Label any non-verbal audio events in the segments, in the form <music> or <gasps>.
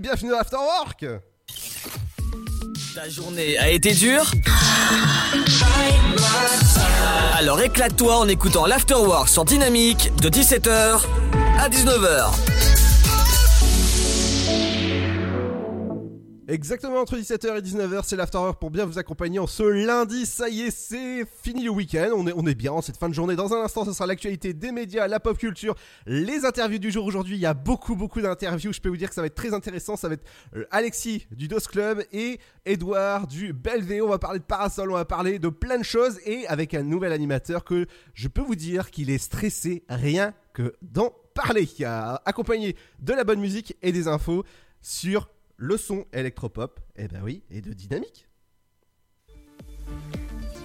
bienvenue à Afterwork Ta journée a été dure Alors éclate-toi en écoutant l'Afterwork sur Dynamique de 17h à 19h. Exactement entre 17h et 19h, c'est l'Afterwork pour bien vous accompagner en ce lundi. Ça y est, c'est fini le week-end. On est, on est bien en cette fin de journée. Dans un instant, ce sera l'actualité des médias, la pop culture, les interviews du jour. Aujourd'hui, il y a beaucoup, beaucoup d'interviews. Je peux vous dire que ça va être très intéressant. Ça va être euh, Alexis du DOS Club et Edouard du Belvé. On va parler de Parasol, on va parler de plein de choses et avec un nouvel animateur que je peux vous dire qu'il est stressé rien que d'en parler. Accompagné de la bonne musique et des infos sur le son électropop, eh ben oui, et de dynamique.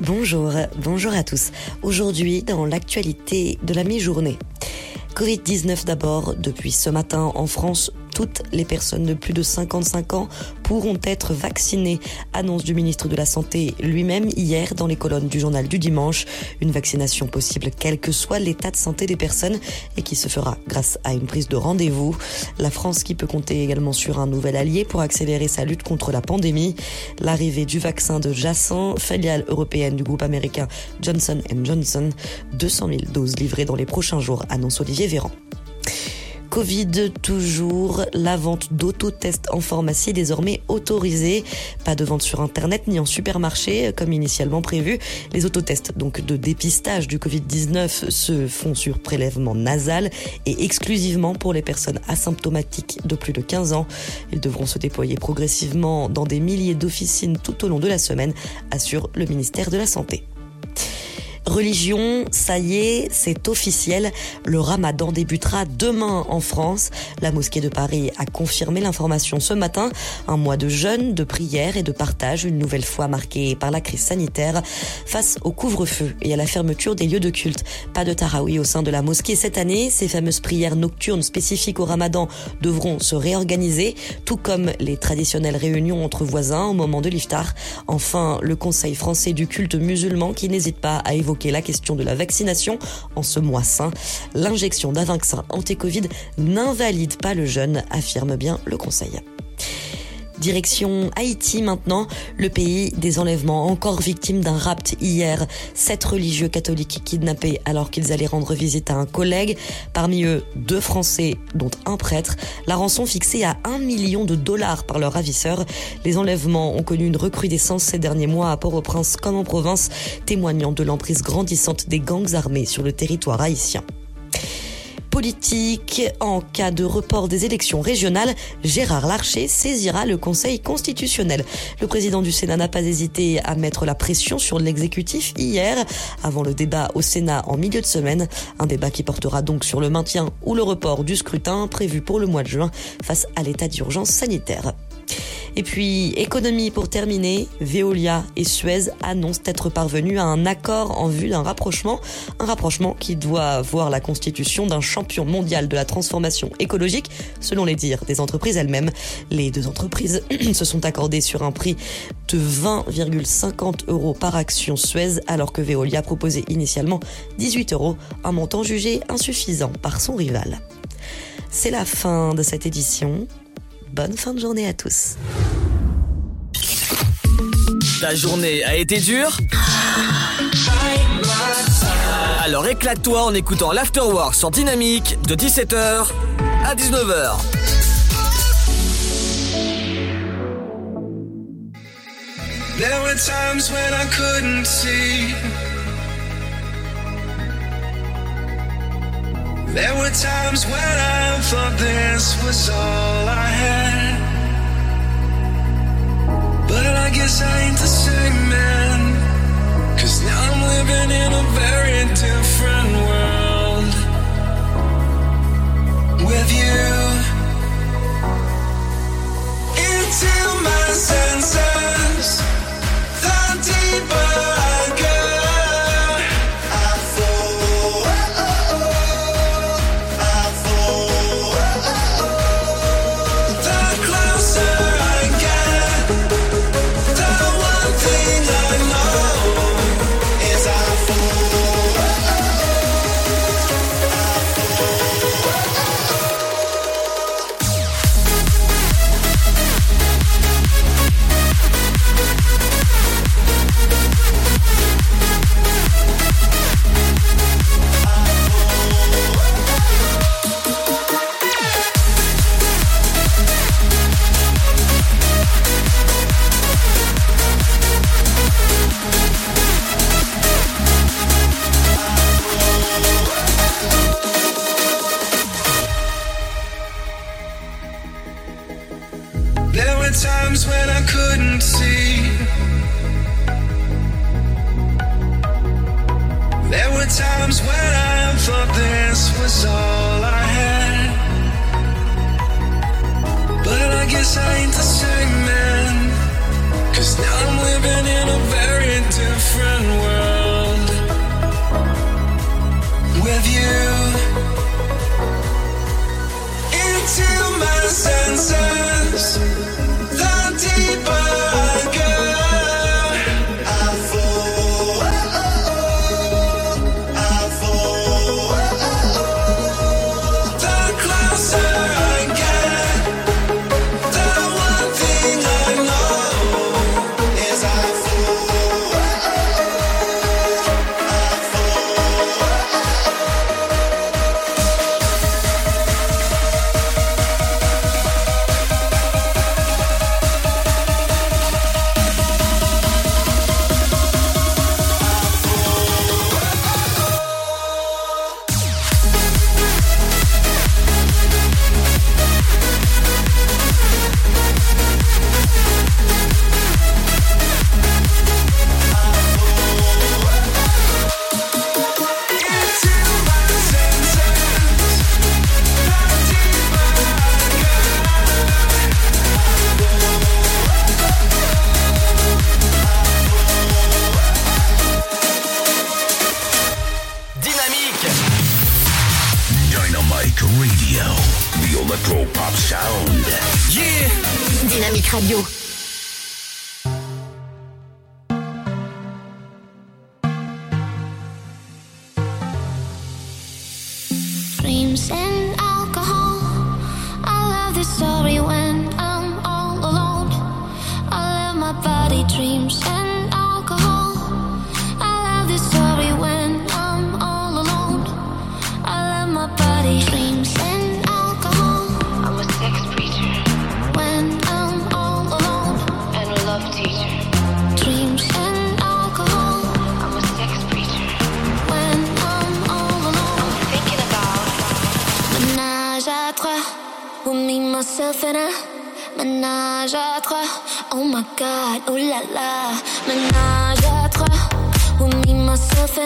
Bonjour, bonjour à tous. Aujourd'hui, dans l'actualité de la mi-journée. Covid-19 d'abord, depuis ce matin en France, toutes les personnes de plus de 55 ans pourront être vaccinées, annonce du ministre de la Santé lui-même hier dans les colonnes du journal du dimanche. Une vaccination possible quel que soit l'état de santé des personnes et qui se fera grâce à une prise de rendez-vous. La France qui peut compter également sur un nouvel allié pour accélérer sa lutte contre la pandémie. L'arrivée du vaccin de Jassin, filiale européenne du groupe américain Johnson Johnson. 200 000 doses livrées dans les prochains jours, annonce Olivier Véran. Covid toujours, la vente d'autotests en pharmacie désormais autorisée. Pas de vente sur internet ni en supermarché comme initialement prévu. Les autotests donc de dépistage du Covid-19 se font sur prélèvement nasal et exclusivement pour les personnes asymptomatiques de plus de 15 ans. Ils devront se déployer progressivement dans des milliers d'officines tout au long de la semaine, assure le ministère de la Santé. Religion, ça y est, c'est officiel. Le ramadan débutera demain en France. La mosquée de Paris a confirmé l'information ce matin. Un mois de jeûne, de prière et de partage, une nouvelle fois marqué par la crise sanitaire. Face au couvre-feu et à la fermeture des lieux de culte, pas de taraoui au sein de la mosquée cette année. Ces fameuses prières nocturnes spécifiques au ramadan devront se réorganiser, tout comme les traditionnelles réunions entre voisins au moment de l'iftar. Enfin, le Conseil français du culte musulman qui n'hésite pas à évoquer la question de la vaccination en ce mois sain. L'injection d'un vaccin anti-Covid n'invalide pas le jeûne, affirme bien le Conseil. Direction Haïti maintenant, le pays des enlèvements, encore victime d'un rapt hier. Sept religieux catholiques kidnappés alors qu'ils allaient rendre visite à un collègue. Parmi eux, deux Français, dont un prêtre. La rançon fixée à un million de dollars par leur ravisseur. Les enlèvements ont connu une recrudescence ces derniers mois à Port-au-Prince comme en province, témoignant de l'emprise grandissante des gangs armés sur le territoire haïtien politique. En cas de report des élections régionales, Gérard Larcher saisira le Conseil constitutionnel. Le président du Sénat n'a pas hésité à mettre la pression sur l'exécutif hier, avant le débat au Sénat en milieu de semaine. Un débat qui portera donc sur le maintien ou le report du scrutin prévu pour le mois de juin face à l'état d'urgence sanitaire. Et puis, économie pour terminer, Veolia et Suez annoncent être parvenus à un accord en vue d'un rapprochement, un rapprochement qui doit voir la constitution d'un champion mondial de la transformation écologique, selon les dires des entreprises elles-mêmes. Les deux entreprises <clears throat> se sont accordées sur un prix de 20,50 euros par action Suez, alors que Veolia proposait initialement 18 euros, un montant jugé insuffisant par son rival. C'est la fin de cette édition. Bonne fin de journée à tous. Ta journée a été dure Alors éclate-toi en écoutant l'Afterwork sur Dynamique de 17h à 19h. There were times when I couldn't see. There were times when I thought this was all I had. But I guess I ain't the same man. Cause now I'm living in a very different world. With you. Into my senses. The deeper I designed to myself à trois. Oh my god, oh la la Ménage à trois. Myself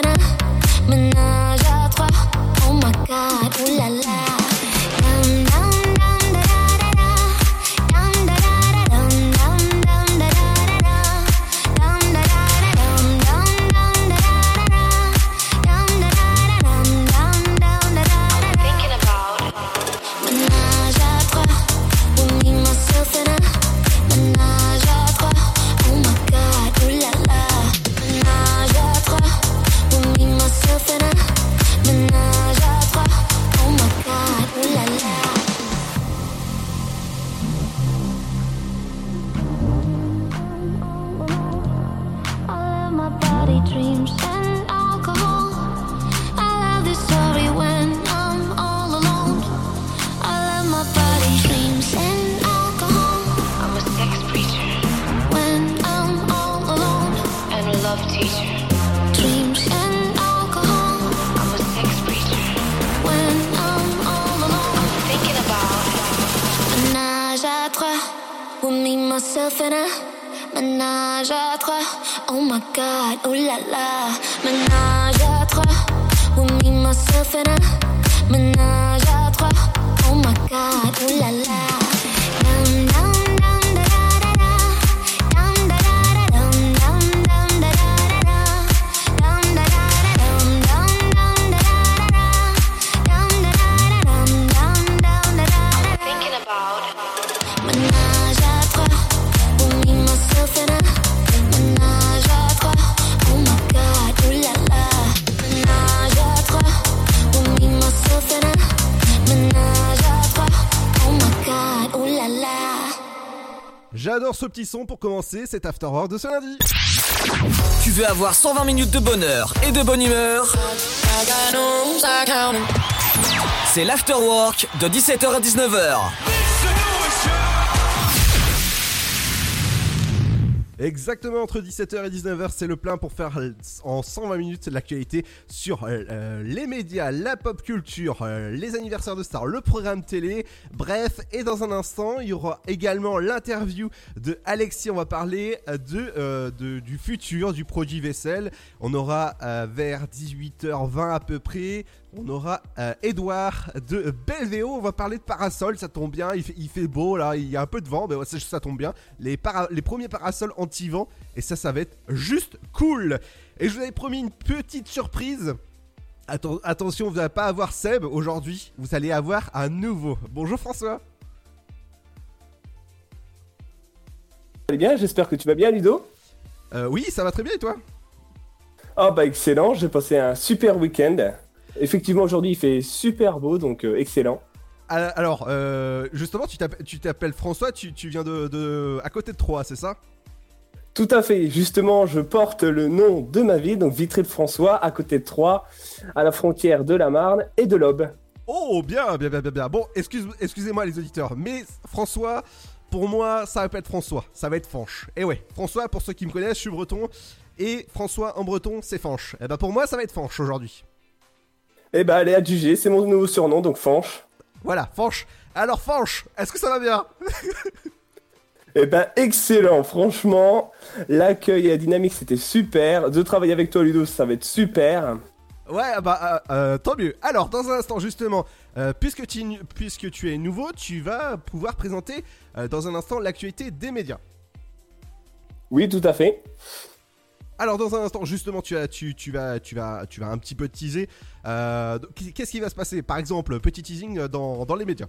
ce petit son pour commencer cet After Hour de ce lundi. Tu veux avoir 120 minutes de bonheur et de bonne humeur? C'est l'After Work de 17h à 19h Exactement, entre 17h et 19h, c'est le plein pour faire en 120 minutes l'actualité sur euh, euh, les médias, la pop culture, euh, les anniversaires de stars, le programme télé, bref, et dans un instant, il y aura également l'interview de Alexis, on va parler de, du futur du produit vaisselle. On aura vers 18h20 à peu près, on aura euh, Edouard de Belvéo, on va parler de parasol, ça tombe bien, il fait, il fait beau là, il y a un peu de vent, mais ça, ça tombe bien. Les, para- les premiers parasols anti-vent, et ça, ça va être juste cool. Et je vous avais promis une petite surprise. Atten- attention, vous n'allez pas avoir Seb aujourd'hui, vous allez avoir un nouveau. Bonjour François. Allez bien, j'espère que tu vas bien Ludo? Euh, oui, ça va très bien et toi? Ah bah excellent, j'ai passé un super week-end. Effectivement aujourd'hui il fait super beau donc euh, excellent. Ah, Alors, euh, justement, tu t'appelles- François, tu, tu viens de, de- à côté de Troyes, c'est ça? Tout à fait, justement je porte le nom de ma ville, donc Vitry-le-François, à côté de Troyes, à la frontière de la Marne et de l'Aube. Oh, bien, bien, bien, bien, bien. Bon, excuse, excusez-moi les auditeurs, mais François, pour moi, ça va pas être François, ça va être Fanche. Et ouais, François, pour ceux qui me connaissent, je suis breton, et François en breton, c'est Fanche. Et bah pour moi, ça va être Fanche aujourd'hui. Eh bah allez à juger, c'est mon nouveau surnom donc Fanche. Voilà, Fanche. Alors Fanche, est-ce que ça va bien <laughs> Eh ben excellent, franchement, l'accueil et la dynamique c'était super. De travailler avec toi Ludo ça va être super. Ouais, bah euh, euh, tant mieux. Alors, dans un instant, justement, euh, puisque, tu, puisque tu es nouveau, tu vas pouvoir présenter dans un instant l'actualité des médias. Oui tout à fait. Alors dans un instant, justement, tu, as, tu, tu, vas, tu, vas, tu vas un petit peu teaser. Euh, Qu'est-ce qui va se passer? Par exemple, petit teasing dans, dans les médias.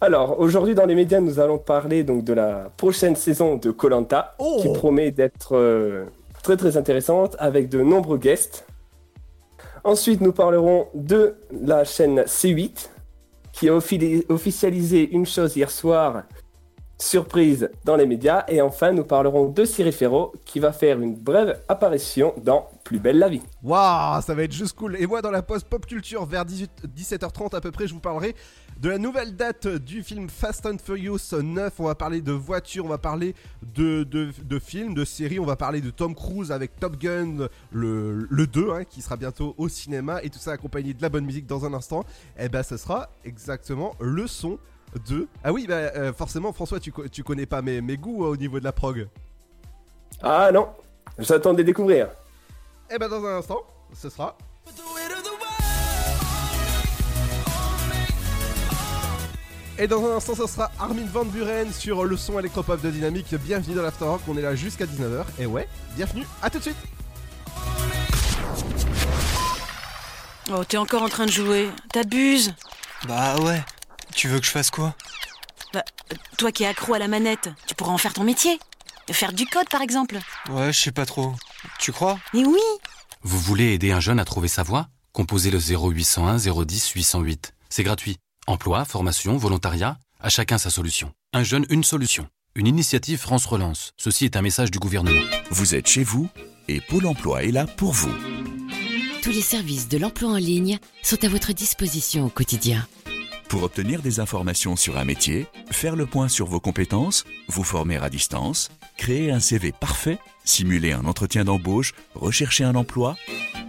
Alors aujourd'hui dans les médias nous allons parler donc de la prochaine saison de Colanta Oh qui promet d'être euh, très très intéressante avec de nombreux guests. Ensuite nous parlerons de la chaîne C8 qui a offi- officialisé une chose hier soir surprise dans les médias et enfin nous parlerons de Cyril Ferro qui va faire une brève apparition dans Plus belle la vie. Waouh, ça va être juste cool. Et moi, dans la pause pop culture, vers 18, 17h30 à peu près, je vous parlerai de la nouvelle date du film Fast and Furious 9. On va parler de voitures, on va parler de, films, de séries. On va parler de Tom Cruise avec Top Gun, le, le 2, hein, qui sera bientôt au cinéma. Et tout ça accompagné de la bonne musique dans un instant. Et ben, ce sera exactement le son de. Ah oui, bah, euh, forcément, François, tu, co- tu connais pas mes, mes goûts euh, au niveau de la prog. Ah non, j'attends de découvrir. Et ben, dans un instant, ce sera Et dans un instant, ce sera Armin Van Buren sur le son électropop de Dynamique. Bienvenue dans l'Afterwork, on est là jusqu'à 19h. Et ouais, bienvenue, à tout de suite Oh, t'es encore en train de jouer. T'abuses. Bah ouais. Tu veux que je fasse quoi Bah, euh, toi qui es accro à la manette, tu pourras en faire ton métier. Faire du code, par exemple. Ouais, je sais pas trop. Tu crois Mais oui Vous voulez aider un jeune à trouver sa voie Composez le 0801 010 808. C'est gratuit. Emploi, formation, volontariat, à chacun sa solution. Un jeune, une solution. Une initiative France Relance. Ceci est un message du gouvernement. Vous êtes chez vous et Pôle emploi est là pour vous. Tous les services de l'emploi en ligne sont à votre disposition au quotidien. Pour obtenir des informations sur un métier, faire le point sur vos compétences, vous former à distance, créer un CV parfait, simuler un entretien d'embauche, rechercher un emploi,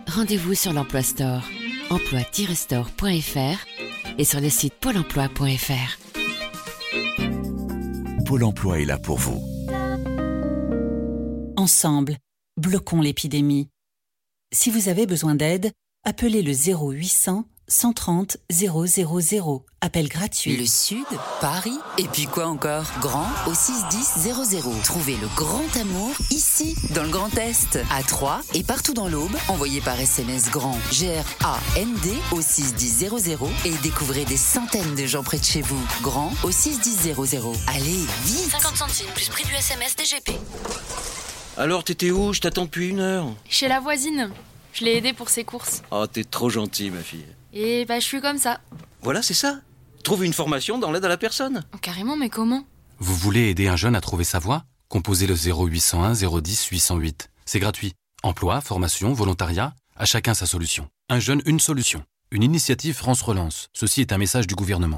Rendez-vous sur l'Emploi Store, emploi-store.fr et sur le site pôle emploi.fr. Pôle emploi est là pour vous. Ensemble, bloquons l'épidémie. Si vous avez besoin d'aide, appelez le 0800 130 000. Appel gratuit. Le Sud, Paris, et puis quoi encore? Grand au 61000. Trouvez le grand amour ici, dans le Grand Est, à Troyes et partout dans l'Aube. Envoyez par SMS grand G-R-A-N-D au 61000 et découvrez des centaines de gens près de chez vous. Grand au 61000. Allez, vite 50 centimes plus prix du SMS DGP. Alors, t'étais où? Je t'attends depuis une heure. Chez la voisine. Je l'ai aidée pour ses courses. Oh, t'es trop gentil, ma fille. Et bah, je suis comme ça. Voilà, c'est ça. Trouve une formation dans l'aide à la personne. Oh, carrément, mais comment? Vous voulez aider un jeune à trouver sa voie? Composez le 0801 010 808. C'est gratuit. Emploi, formation, volontariat, à chacun sa solution. Un jeune, une solution. Une initiative France Relance. Ceci est un message du gouvernement.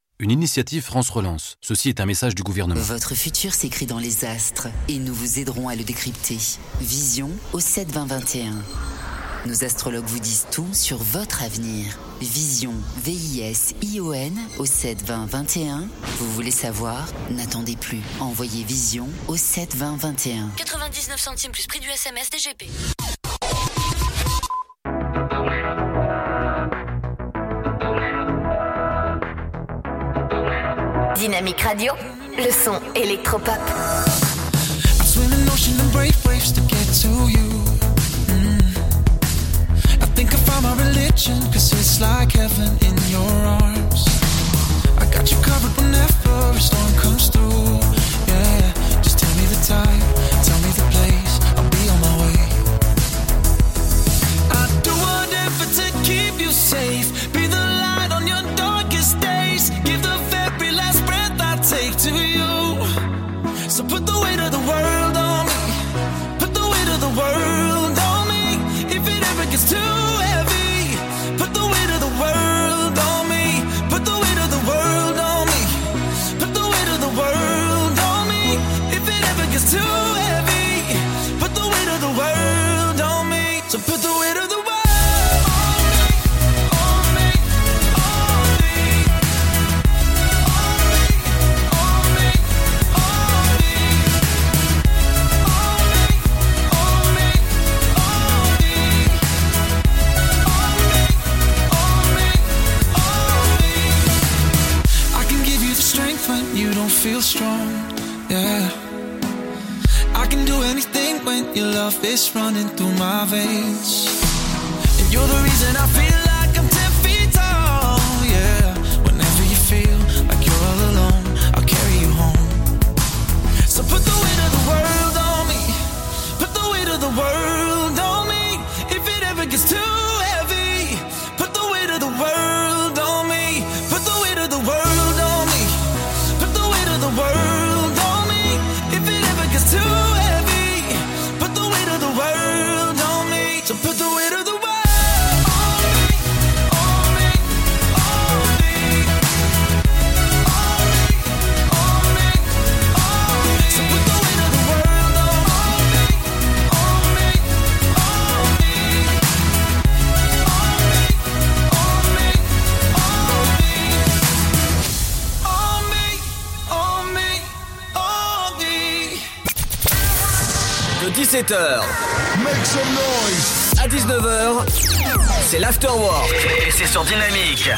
Une initiative France Relance. Ceci est un message du gouvernement. Votre futur s'écrit dans les astres et nous vous aiderons à le décrypter. Vision au 7 20 21. Nos astrologues vous disent tout sur votre avenir. Vision, V-I-S-I-O-N au 7 20 21. Vous voulez savoir? N'attendez plus. Envoyez Vision au 7 20 21. 99 centimes plus prix du SMS DGP. Dynamique Radio, le son électropop. I swim in ocean and brave waves to get to you. Mm. I think I found my religion, cause it's like heaven in your arms. I got you covered whenever a storm comes through. Yeah, just tell me the time, tell me the place, is running through my veins. And you're the reason I feel De 17h à 19h, c'est l'afterwork et c'est sur Dynamique.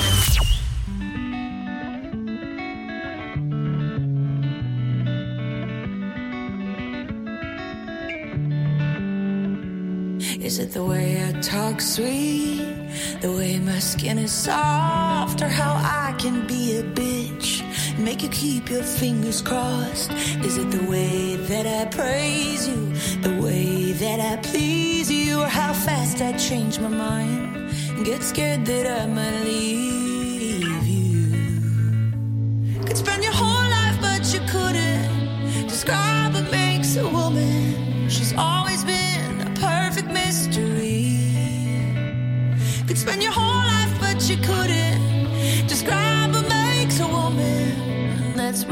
Is it the way I talk sweet? The way my skin is soft? Or how I can be a bitch? Make you keep your fingers crossed? Is it the way that I praise you? The way that I please you? Or how fast I change my mind? and Get scared that I might leave you. Could spend your whole life, but you couldn't describe what makes a woman. She's always been a perfect mystery. Could spend your whole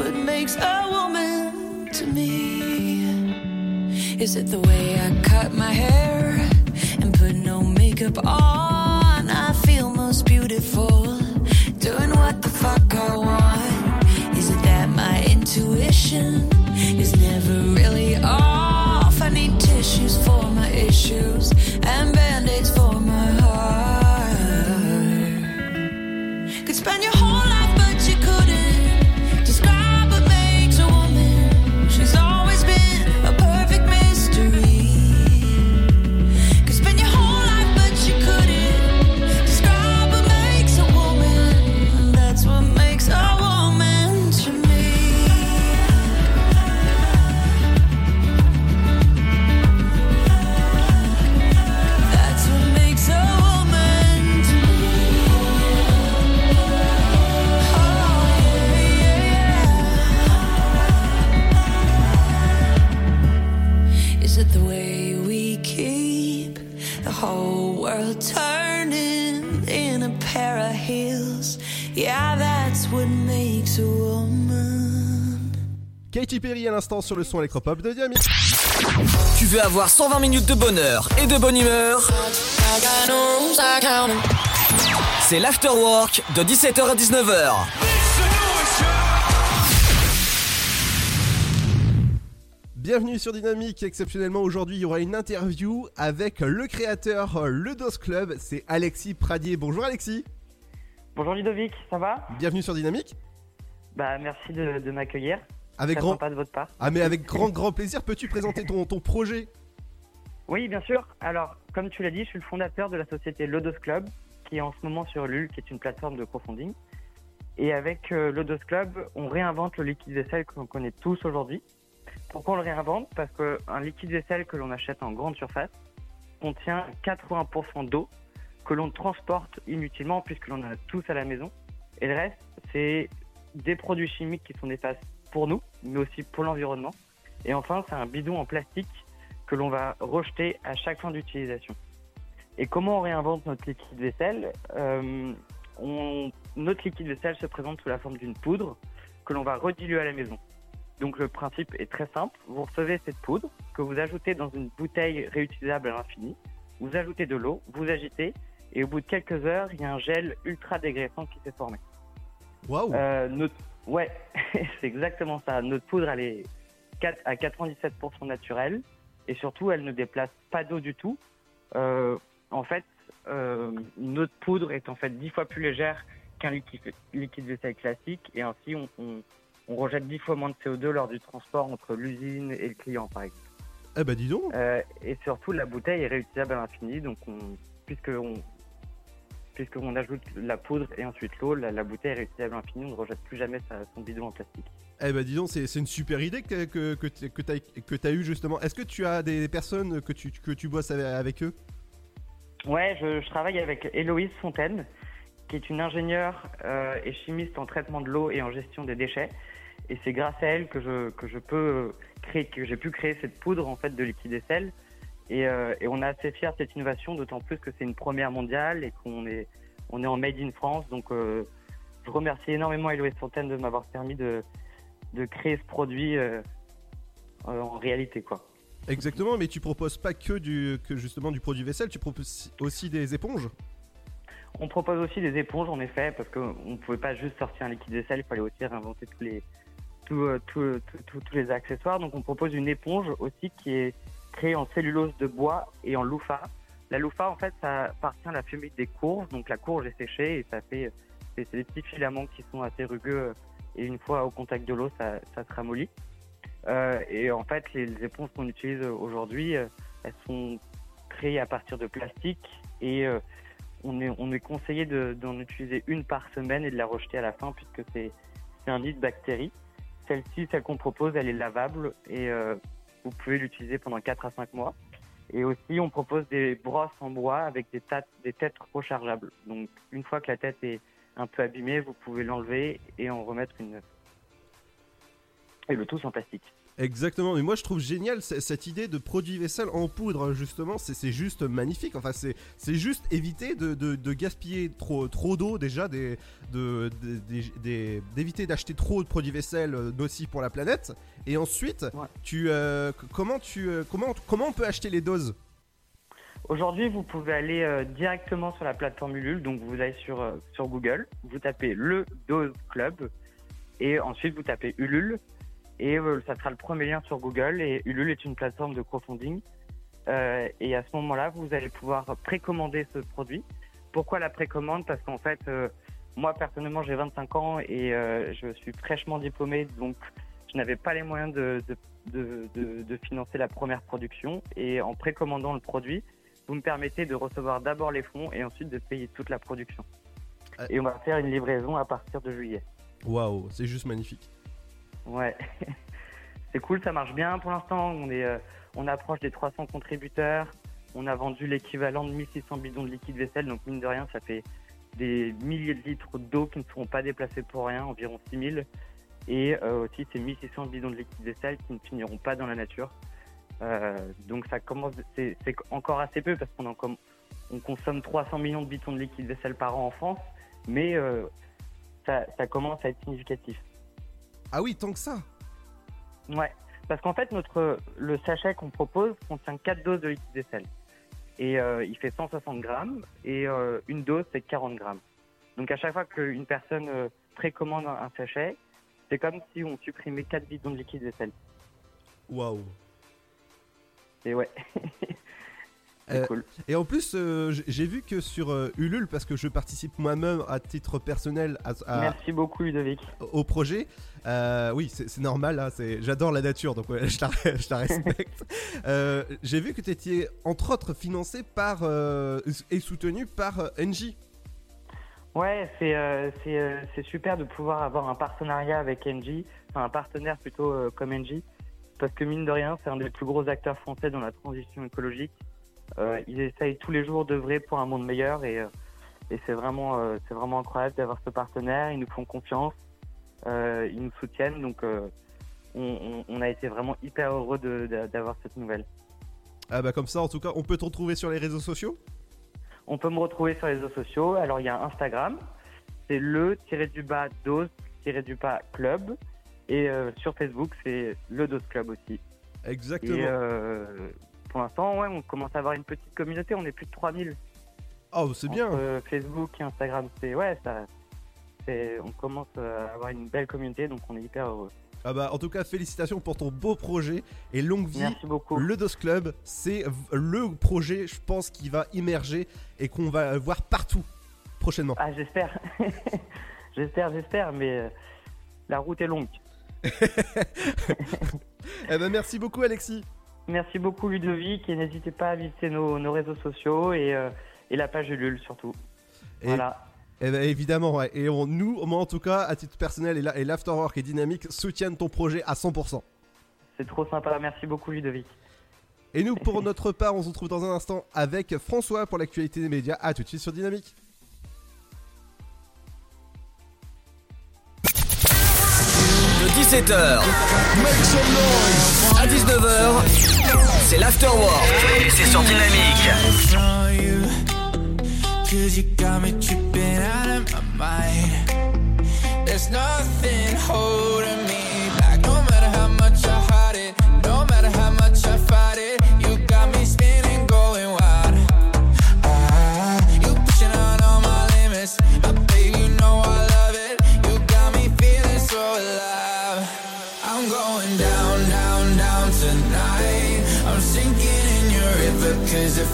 what makes a woman to me. Is it the way I cut my hair and put no makeup on? I feel most beautiful doing what the fuck I want. Is it that my intuition is never really off? I need tissues for my issues and band aids for my heart. Could spend your whole Katy Perry à l'instant sur le son électropop de Dynamique. Tu veux avoir 120 minutes de bonheur et de bonne humeur C'est l'afterwork de 17h à 19h. Bienvenue sur Dynamique. Exceptionnellement, aujourd'hui, il y aura une interview avec le créateur euh, Le Dos Club. C'est Alexis Pradier. Bonjour Alexis. Bonjour Ludovic, ça va? Bienvenue sur Dynamique. Bah merci de, de m'accueillir. Avec grand de votre part. Ah mais avec grand grand plaisir. Peux-tu présenter ton, ton projet? Oui, bien sûr. Alors, comme tu l'as dit, je suis le fondateur de la société Lodos Club, qui est en ce moment sur Lul, qui est une plateforme de crowdfunding. Et avec euh, Lodos Club, on réinvente le liquide vaisselle que l'on connaît tous aujourd'hui. Pourquoi on le réinvente? Parce qu'un liquide vaisselle que l'on achète en grande surface contient 80% d'eau que l'on transporte inutilement puisque l'on en a tous à la maison. Et le reste, c'est des produits chimiques qui sont néfastes pour nous, mais aussi pour l'environnement. Et enfin, c'est un bidon en plastique que l'on va rejeter à chaque fin d'utilisation. Et comment on réinvente notre liquide vaisselle Euh, on- Notre liquide vaisselle se présente sous la forme d'une poudre que l'on va rediluer à la maison. Donc le principe est très simple. Vous recevez cette poudre que vous ajoutez dans une bouteille réutilisable à l'infini. Vous ajoutez de l'eau, vous agitez, et au bout de quelques heures, il y a un gel ultra dégraissant qui s'est formé. Waouh Euh, notre... Ouais, <laughs> c'est exactement ça. Notre poudre, elle est 4 à 97% naturelle et surtout, elle ne déplace pas d'eau du tout. Euh, en fait, euh, notre poudre est en fait 10 fois plus légère qu'un liquide, liquide vaisselle classique et ainsi, on, on- on rejette 10 fois moins de CO2 lors du transport entre l'usine et le client, par exemple. Eh bah dis donc. Euh, et surtout, la bouteille est réutilisable à l'infini, donc on, puisque on, puisqu'on ajoute la poudre et ensuite l'eau, la, la bouteille est réutilisable à l'infini, on ne rejette plus jamais sa- son bidon en plastique. Eh bah dis donc, c'est une super idée que, que, que, que t'as que t'as eu justement. Est-ce que tu as des personnes que tu, que tu bosses avec, eux? Ouais, je, je travaille avec Héloïse Fontaine, qui est une ingénieure euh, et chimiste en traitement de l'eau et en gestion des déchets. Et c'est grâce à elle que je, que je peux créer, que j'ai pu créer cette poudre en fait de liquide vaisselle. Et, euh, et on est assez fiers de cette innovation, d'autant plus que c'est une première mondiale et qu'on est, on est en Made in France. Donc, euh, je remercie énormément Héloïse Fontaine de m'avoir permis de, de créer ce produit euh, en réalité, quoi. Exactement, mais tu proposes pas que du que justement du produit vaisselle, tu proposes aussi des éponges? On propose aussi des éponges en effet, parce qu'on ne pouvait pas juste sortir un liquide vaisselle, il fallait aussi réinventer tous les, tous- tous- tous les accessoires. Donc on propose une éponge aussi qui est créée en cellulose de bois et en loufa. La loufa en fait ça appartient à la fumée des courges, donc la courge est séchée et ça fait des petits filaments qui sont assez rugueux et une fois au contact de l'eau ça, ça se ramollit. Euh, et en fait les, éponges qu'on utilise aujourd'hui euh, elles sont créées à partir de plastique et euh, on est, on est conseillé de- d'en utiliser une par semaine et de la rejeter à la fin puisque c'est un nid de bactéries. Celle-ci, celle qu'on propose, elle est lavable et vous pouvez l'utiliser pendant 4 à 5 mois. Et aussi, on propose des brosses en bois avec des, des têtes rechargeables. Donc, une fois que la tête est un peu abîmée, vous pouvez l'enlever et en remettre une. Et le tout sans plastique. Exactement, mais moi je trouve génial cette idée de produit vaisselle en poudre, justement, c'est juste magnifique. Enfin, c'est c'est juste éviter de, de- de gaspiller trop, trop d'eau déjà, des- de- d'éviter d'acheter trop de produits vaisselle euh, nocifs pour la planète. Et ensuite, tu, euh, comment, tu, euh, comment, comment on peut acheter les doses? Aujourd'hui, vous pouvez aller euh, directement sur la plateforme Ulule. Donc, vous allez sur, euh, sur Google, vous tapez le Dose Club et ensuite vous tapez Ulule. Et euh, ça sera le premier lien sur Google. Et Ulule est une plateforme de crowdfunding. Euh, et à ce moment-là, vous allez pouvoir précommander ce produit. Pourquoi la précommande? Parce qu'en fait, euh, moi personnellement, j'ai 25 ans et je suis fraîchement diplômé. Donc, je n'avais pas les moyens de, de, de, de- de financer la première production. Et en précommandant le produit, vous me permettez de recevoir d'abord les fonds et ensuite de payer toute la production. Et on va faire une livraison à partir de juillet. Waouh, c'est juste magnifique. Ouais, <laughs> c'est cool, ça marche bien pour l'instant. On est, euh, on approche des 300 contributeurs. On a vendu l'équivalent de 1600 bidons de liquide vaisselle, donc mine de rien, ça fait des milliers de litres d'eau qui ne seront pas déplacés pour rien, environ 6000. Et euh, aussi ces 1600 bidons de liquide vaisselle qui ne finiront pas dans la nature. Euh, donc ça commence, c'est encore assez peu parce qu'on en on consomme 300 millions de bidons de liquide vaisselle par an en France, mais euh, ça, ça commence à être significatif. Ah oui, tant que ça Ouais, parce qu'en fait, notre, le sachet qu'on propose contient 4 doses de liquide vaisselle. Et euh, il fait 160 grammes, et euh, une dose, c'est 40 grammes. Donc à chaque fois qu'une personne euh, précommande un, un sachet, c'est comme si on supprimait 4 bidons de liquide vaisselle. Waouh Et ouais. <laughs> Euh, Et en plus, euh, j'ai vu que sur euh, Ulule, parce que je participe moi-même à titre personnel à, à- Merci beaucoup, Ludovic. au projet, oui, c'est normal, hein, j'adore la nature, donc ouais, <laughs> je, la, je la respecte. <laughs> J'ai vu que tu étais, entre autres, financé par et soutenu par Engie. Ouais, c'est super de pouvoir avoir un partenariat avec Engie, enfin un partenaire plutôt comme Engie, parce que mine de rien, c'est un des plus gros acteurs français dans la transition écologique. Euh, ils essayent tous les jours d'œuvrer pour un monde meilleur et, euh, et c'est vraiment euh, c'est vraiment incroyable d'avoir ce partenaire. Ils nous font confiance, ils nous soutiennent, donc on, a été vraiment hyper heureux de- de- d'avoir cette nouvelle. Ah bah comme ça, en tout cas, on peut te retrouver sur les réseaux sociaux? On peut me retrouver sur les réseaux sociaux. Alors, il y a Instagram, c'est le tiré du bas dose tiré du bas club. Et euh, sur Facebook, c'est le dose club aussi. Exactement. Et euh, pour l'instant, ouais, on commence à avoir une petite communauté. On est plus de 3000. Oh, c'est bien. Entre Facebook et Instagram, c'est ouais, ça. On commence à avoir une belle communauté, donc on est hyper heureux. Ah bah en tout cas félicitations pour ton beau projet et longue vie. Merci beaucoup. Le DOS Club, c'est le projet je pense qui va immerger et qu'on va voir partout prochainement. Ah, j'espère. <laughs> j'espère, j'espère, mais euh, la route est longue. <laughs> Eh ben merci beaucoup Alexis. Merci beaucoup Ludovic et n'hésitez pas à visiter nos, nos réseaux sociaux et, euh, et la page Ulule surtout. Et- Voilà. Eh ben évidemment ouais. Et on, nous, moi en tout cas, à titre personnel et, la- et l'Afterwork et Dynamique soutiennent ton projet à 100%. C'est trop sympa. Merci beaucoup Ludovic. Et nous pour <laughs> notre part, on se retrouve dans un instant avec François pour l'actualité des médias. À tout de suite sur Dynamique. 17h à 19h, c'est l'afterwork et c'est sur Dynamique.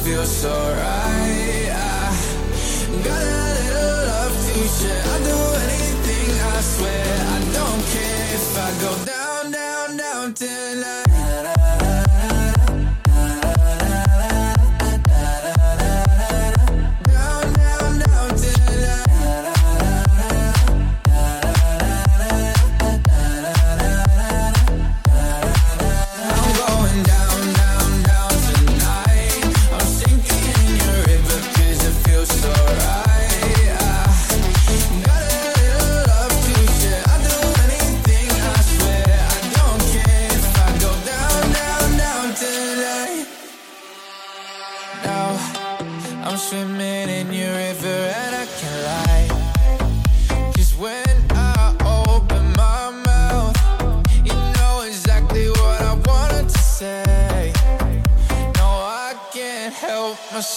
Feels so right. I got a little love to share. I'll do anything, I swear. I don't care if I go down, down, down tonight.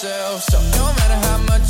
Myself. So no matter how much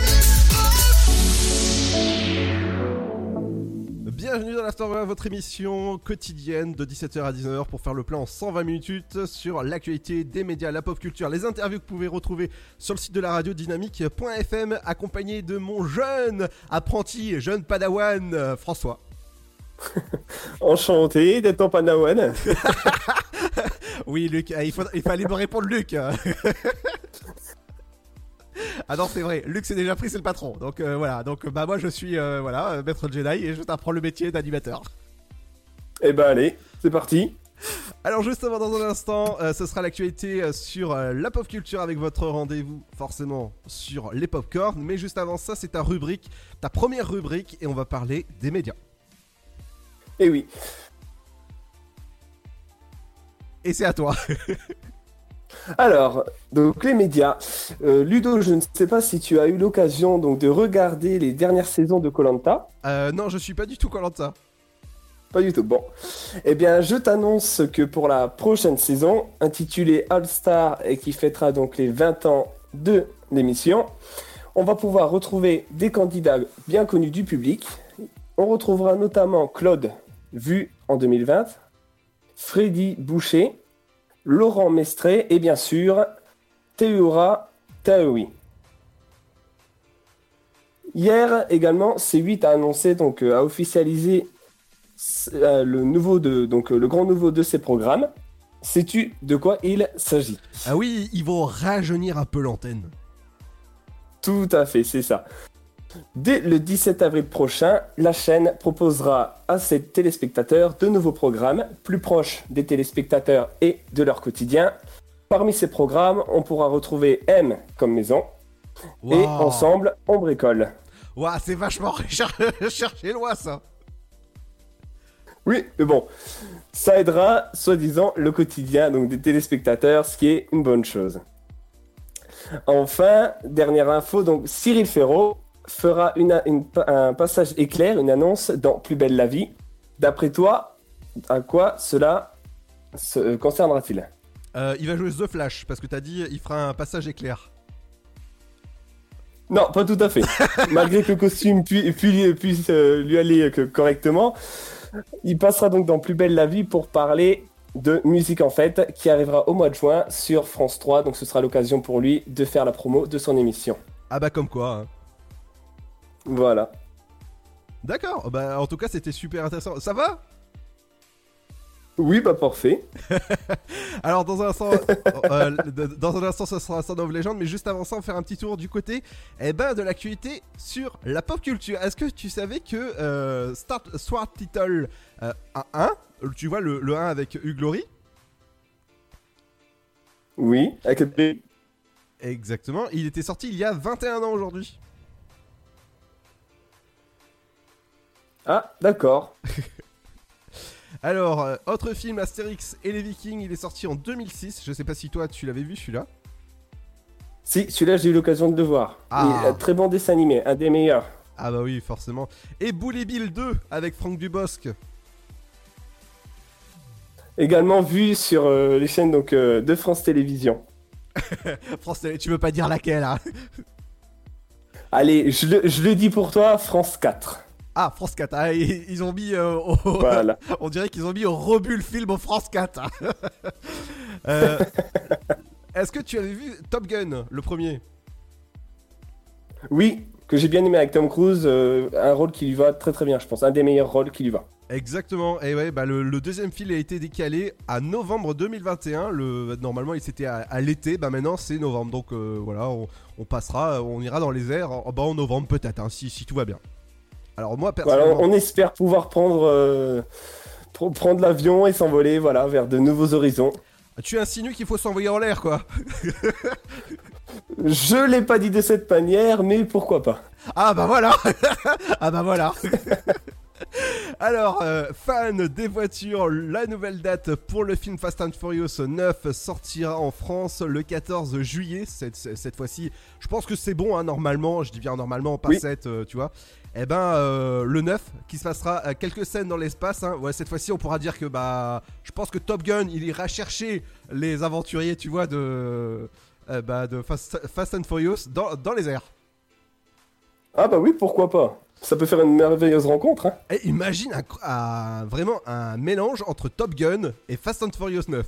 Bienvenue dans l'Afterwork, votre émission quotidienne de 17h à 19h pour faire le plan en 120 minutes sur l'actualité des médias, la pop culture, les interviews que vous pouvez retrouver sur le site de la radio dynamique.fm accompagné de mon jeune apprenti, jeune padawan François. <laughs> Enchanté d'être en Panawan. <laughs> Oui, Luc, il, faut- il fallait me répondre, Luc. <laughs> ah non, c'est vrai, Luc c'est déjà pris, c'est le patron. Donc euh, voilà, donc bah moi je suis euh, voilà maître Jedi et je t'apprends le métier d'animateur. Eh ben allez, c'est parti. Alors justement dans un instant, euh, ce sera l'actualité sur la pop culture avec votre rendez-vous forcément sur les popcorn. Mais juste avant ça, c'est ta rubrique, ta première rubrique, et on va parler des médias. Eh oui. Et c'est à toi. <laughs> Alors, donc les médias. Euh, Ludo, je ne sais pas si tu as eu l'occasion donc de regarder les dernières saisons de Colanta. Euh, non, je suis pas du tout ça. Pas du tout. Bon. Eh bien, je t'annonce que pour la prochaine saison, intitulée All Star et qui fêtera donc les 20 ans de l'émission, on va pouvoir retrouver des candidats bien connus du public. On retrouvera notamment Claude, vu en 2020, Freddy Boucher, Laurent Mestré et bien sûr Théora Taoui. Hier également, C8 a annoncé donc euh, a officialisé euh, le nouveau de donc euh, le grand nouveau de ses programmes. Sais-tu de quoi il s'agit? Ah oui, ils vont rajeunir un peu l'antenne. Tout à fait, c'est ça. Dès le 17 avril prochain, la chaîne proposera à ses téléspectateurs de nouveaux programmes plus proches des téléspectateurs et de leur quotidien. Parmi ces programmes, on pourra retrouver M comme maison et ensemble, on bricole. Ouah, c'est vachement chercher loin ça. Oui, mais bon, ça aidera, soi-disant, le quotidien donc des téléspectateurs, ce qui est une bonne chose. Enfin, dernière info, donc Cyril Ferraud fera une, une- un passage éclair, une annonce dans Plus belle la vie. D'après toi, à quoi cela se euh, concernera-t-il? Euh, il va jouer The Flash parce que t'as dit il fera un passage éclair. Non, pas tout à fait. <laughs> Malgré que le costume pu- pu- puisse euh, lui aller que- correctement, il passera donc dans Plus belle la vie pour parler de musique en fait, qui arrivera au mois de juin sur France 3. Donc ce sera l'occasion pour lui de faire la promo de son émission. Ah bah comme quoi. hein. Voilà. D'accord, bah en tout cas c'était super intéressant. Ça va? Oui, bah parfait. <laughs> Alors dans un instant, euh, euh, dans un instant, ce sera Sound of Legend, mais juste avant ça, on va faire un petit tour du côté, eh ben, de l'actualité sur la pop culture. Est-ce que tu savais que euh, Start Sword Title euh, 1, tu vois le, le 1 avec Hugh Glory? Oui, avec Exactement, il était sorti il y a 21 ans aujourd'hui. Ah, d'accord. <laughs> Alors, euh, autre film Astérix et les Vikings, il est sorti en 2006. Je sais pas si toi tu l'avais vu celui-là. Si, celui-là j'ai eu l'occasion de le voir. Ah. Et, euh, très bon dessin animé, un des meilleurs. Ah bah oui, forcément. Et Boule Bill 2 avec Franck Dubosc. Également vu sur euh, les chaînes donc, euh, de France Télévisions. <laughs> France Télé, tu veux pas dire laquelle hein? Allez, je le, je le dis pour toi, France 4. Ah, France 4, ah, ils, ils ont mis euh, au... Voilà. <laughs> On dirait qu'ils ont mis au rebut le film au France 4. hein. <laughs> Euh, Est-ce que tu avais vu Top Gun, le premier? Oui, que j'ai bien aimé avec Tom Cruise, euh, un rôle qui lui va très très bien, je pense, un des meilleurs rôles qui lui va. Exactement, et ouais, bah le, le deuxième film a été décalé à novembre 2021. Le, normalement, il s'était à, à l'été, bah maintenant c'est novembre. Donc euh, voilà, on, on passera, on ira dans les airs en, bah, en novembre peut-être, hein, si, si tout va bien. Alors moi, Voilà, personnellement... on espère pouvoir prendre, euh, pr- prendre l'avion et s'envoler voilà, vers de nouveaux horizons. Tu insinues qu'il faut s'envoyer en l'air, quoi <laughs> Je l'ai pas dit de cette manière, mais pourquoi pas Ah bah voilà <laughs> Ah bah voilà <laughs> Alors, euh, fan des voitures, la nouvelle date pour le film Fast and Furious 9 sortira en France le 14 juillet. Cette, cette fois-ci, je pense que c'est bon, hein, normalement. Je dis bien normalement, pas Oui. 7, euh, tu vois. Eh ben, euh, le 9 qui se passera quelques scènes dans l'espace. hein. Ouais, cette fois-ci, on pourra dire que bah, je pense que Top Gun, il ira chercher les aventuriers, tu vois, de, euh, bah, de Fast, Fast and Furious dans, dans les airs. Ah bah oui, pourquoi pas. Ça peut faire une merveilleuse rencontre. Hein. Et imagine un, un- vraiment un mélange entre Top Gun et Fast and Furious 9.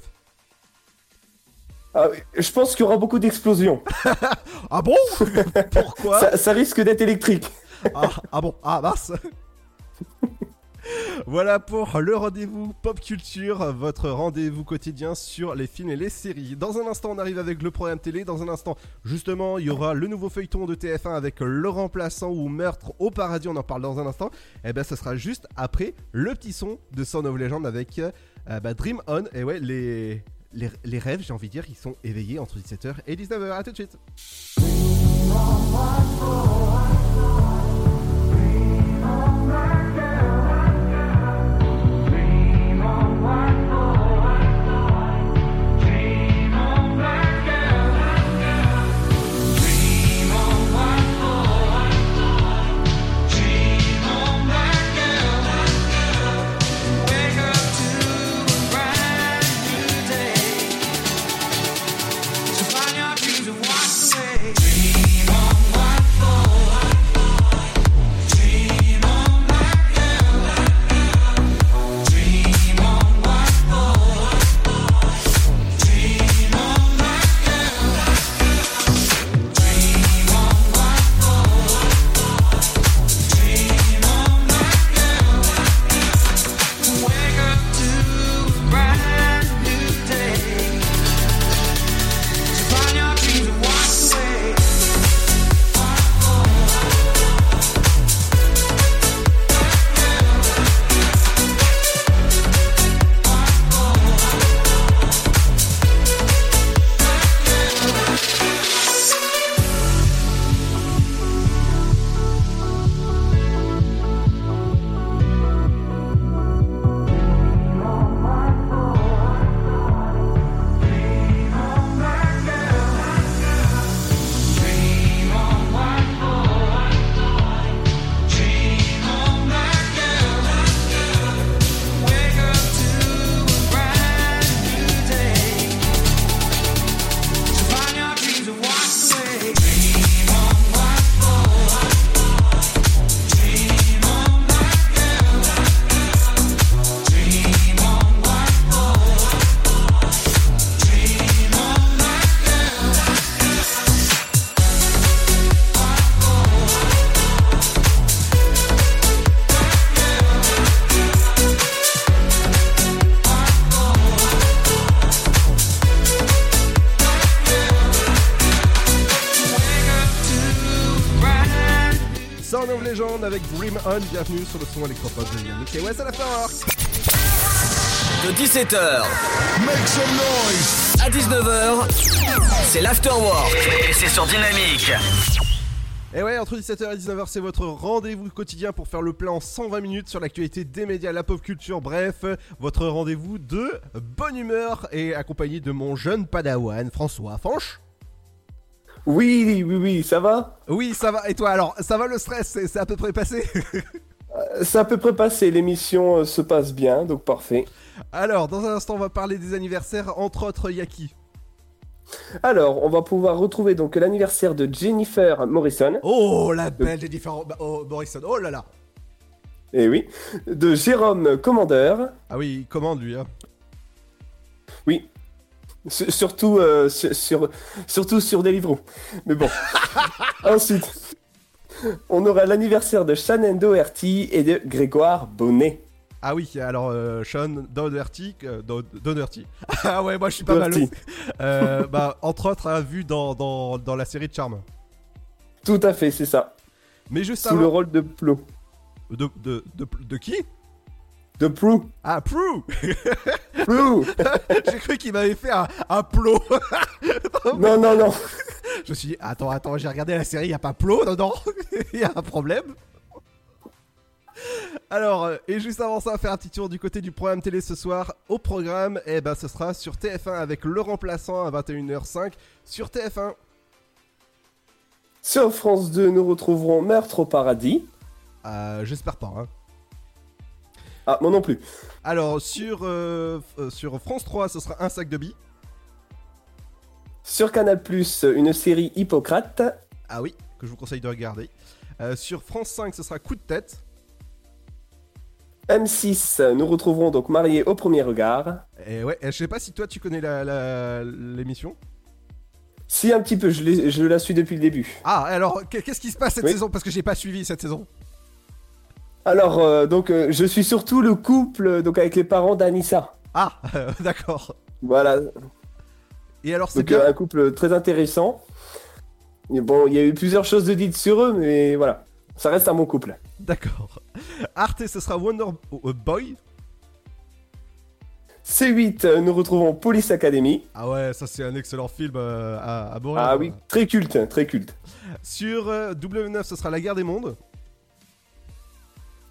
Ah, je pense qu'il y aura beaucoup d'explosions. <laughs> ah bon? <laughs> Pourquoi? Ça, ça risque d'être électrique. Ah, ah bon, ah mince Voilà pour le rendez-vous pop culture, votre rendez-vous quotidien sur les films et les séries. Dans un instant, on arrive avec le programme télé. Dans un instant, justement, il y aura le nouveau feuilleton de TF1 avec le remplaçant ou meurtre au paradis. On en parle dans un instant. Et ben, ça sera juste après le petit son de Son of Legend avec euh, bah, Dream On. Et ouais, les, les, les rêves, j'ai envie de dire, ils sont éveillés entre 17h et 19h. À tout de suite. Sound bienvenue sur le son électropop de Yannick et Wes à la De 17h Make some noise à 19h, c'est l'afterwork et c'est sur Dynamique. Et ouais, entre 17h et 19h, c'est votre rendez-vous quotidien pour faire le plein en 120 minutes sur l'actualité des médias, la pop culture, bref, votre rendez-vous de bonne humeur et accompagné de mon jeune padawan François Fanche. Oui, oui, oui, ça va Oui, ça va. Et toi, alors, ça va le stress C'est à peu près passé <laughs> Euh, C'est à peu près passé, l'émission euh, se passe bien, donc parfait. Alors, dans un instant, on va parler des anniversaires, entre autres Yaki. Alors, on va pouvoir retrouver donc l'anniversaire de Jennifer Morrison. Oh, la belle Jennifer oh, Morrison, oh là là Et oui, de Jérôme Commander. Ah oui, il commande lui, hein. S- surtout, euh, sur, sur- surtout sur Deliveroo. Mais bon. <laughs> Ensuite, on aura l'anniversaire de Shannon Doherty et de Grégoire Bonnet. Ah oui, alors euh, Sean Doherty, euh, Doherty. <laughs> Ah ouais, moi je suis pas mal. Doherty. Euh, bah, entre autres, hein, vu dans, dans, dans la série de Charme. Tout à fait, c'est ça. Mais juste Sous avant- le rôle de Plo. De, de, de, de qui? De Prue. Ah, Prue <laughs> Prue <laughs> J'ai cru qu'il m'avait fait un, un plot. <laughs> Non, non, non. Je me suis dit, attends, attends, j'ai regardé la série, il a pas plot dedans Il y a un problème Alors, euh, et juste avant ça, faire un petit tour du côté du programme télé ce soir. Au programme, eh ben, ce sera sur TF1 avec Le Remplaçant à 21h05 sur TF1. Sur France 2, nous retrouverons Meurtre au paradis. Euh, J'espère pas. Hein. Ah, moi non plus. Alors, sur, euh, euh, sur France 3, ce sera Un sac de billes. Sur Canal+, une série Hippocrate. Ah oui, que je vous conseille de regarder. Euh, sur France 5, ce sera Coup de tête. M6, nous retrouverons donc Mariés au premier regard. Et ouais, et je sais pas si toi tu connais la- la- l'émission. Si, un petit peu, je, la suis depuis le début. Ah, alors, qu'est- qu'est-ce qui se passe cette Oui. saison? Parce que j'ai pas suivi cette saison. Alors, euh, donc, euh, je suis surtout le couple donc avec les parents d'Anissa. Ah, <laughs> d'accord. Voilà, Et alors, c'est bien. un couple très intéressant. Et bon, il y a eu plusieurs choses de dites sur eux, mais voilà, ça reste un bon couple. D'accord. Arte, ce sera Wonder euh, Boy. C8, euh, nous retrouvons Police Academy. Ah ouais, ça c'est un excellent film à, à. Ah oui, très culte, très culte. Sur euh, W9, ce sera La Guerre des Mondes.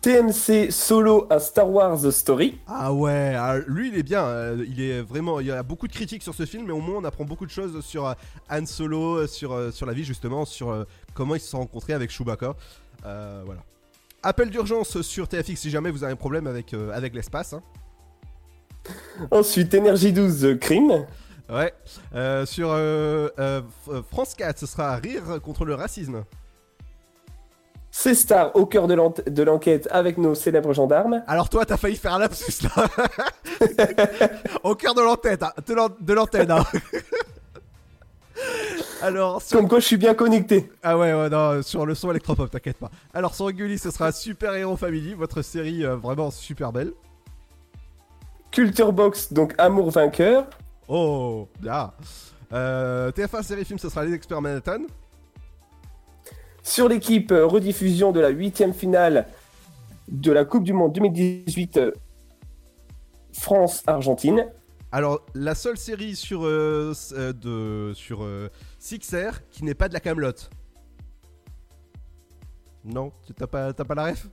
TMC Solo à Star Wars Story. Ah ouais, ah, lui il est bien. euh, il est vraiment. Il y a beaucoup de critiques sur ce film, mais au moins on apprend beaucoup de choses sur euh, Han Solo, euh, sur, sur la vie justement, sur comment ils se sont rencontrés avec Chewbacca. Euh, voilà. Appel d'urgence sur TFX si jamais vous avez un problème avec, euh, avec l'espace. hein. Ensuite, Énergie 12 euh, Crime. Ouais. Euh, sur France 4, ce sera Rire contre le racisme. C'est Star au cœur de l'enquête avec nos célèbres gendarmes. Alors toi, t'as failli faire un lapsus là. <laughs> Au cœur de l'antenne, hein, de l'an- de l'antenne. hein. <laughs> Alors, sur... Comme quoi, je suis bien connecté. ah ouais, ouais, non, sur le son électropop, t'inquiète pas. Alors sur Gulli, ce sera Super Hero Family, votre série euh, vraiment super belle. Culture Box, donc Amour vainqueur. Oh, bien. Euh, TF1 série film, ce sera Les Experts Manhattan. Sur l'équipe, euh, rediffusion de la huitième finale de la Coupe du Monde 2018 euh, France-Argentine. Alors la seule série sur euh, euh, de sur euh, Sixer qui n'est pas de la Camelote. Non, tu- t'as pas la ref?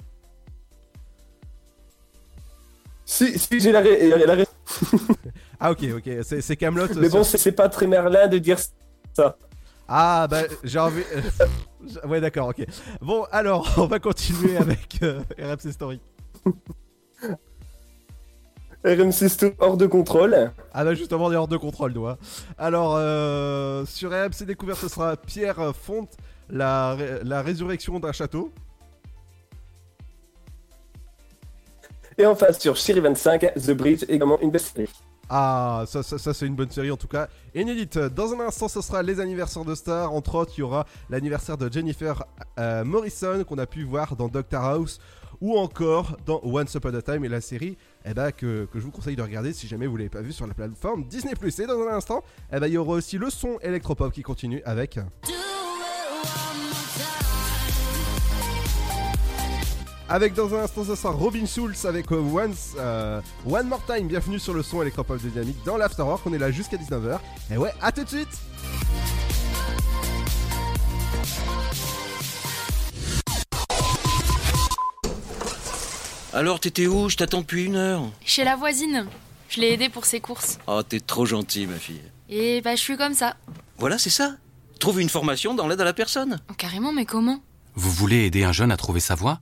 Si, si j'ai la, ré- <laughs> Ah ok ok c'est Camelot. Mais bon, c'est c'est pas très merlin de dire ça. Ah bah j'ai envie. Ouais d'accord ok. Bon alors <laughs> on va continuer avec euh, RMC Story. RMC Story hors de contrôle. Ah bah justement on est hors de contrôle nous. hein. Alors euh, sur RMC Découverte ce sera Pierre Fonte la, ré- la résurrection d'un château. Et enfin sur Chérie 25, The Bridge, également une belle série. Ah, ça, c'est une bonne série en tout cas. Inédite, dans un instant ce sera les anniversaires de stars. Entre autres, il y aura l'anniversaire de Jennifer euh, Morrison qu'on a pu voir dans Doctor House ou encore dans Once Upon a Time et la série eh ben, que, je vous conseille de regarder si jamais vous l'avez pas vu sur la plateforme Disney+. Et dans un instant, eh ben, il y aura aussi le son électropop qui continue avec... Avec dans un instant, ce sera Robin Schulz avec euh, Once, euh, One More Time. Bienvenue sur le son électropop de Dynamique dans l'Afterwork. On est là jusqu'à 19h. Et ouais, à tout de suite! Alors, t'étais où? Je t'attends depuis une heure. Chez la voisine. Je l'ai aidée pour ses courses. Oh, t'es trop gentil, ma fille. Et bah, je suis comme ça. Voilà, c'est ça. Trouve une formation dans l'aide à la personne. Oh, carrément, mais comment? Vous voulez aider un jeune à trouver sa voie?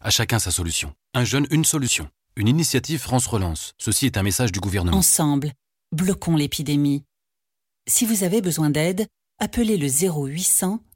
à chacun sa solution. Un jeune, une solution. Une initiative France Relance. Ceci est un message du gouvernement. Ensemble, bloquons l'épidémie. Si vous avez besoin d'aide, appelez le 0800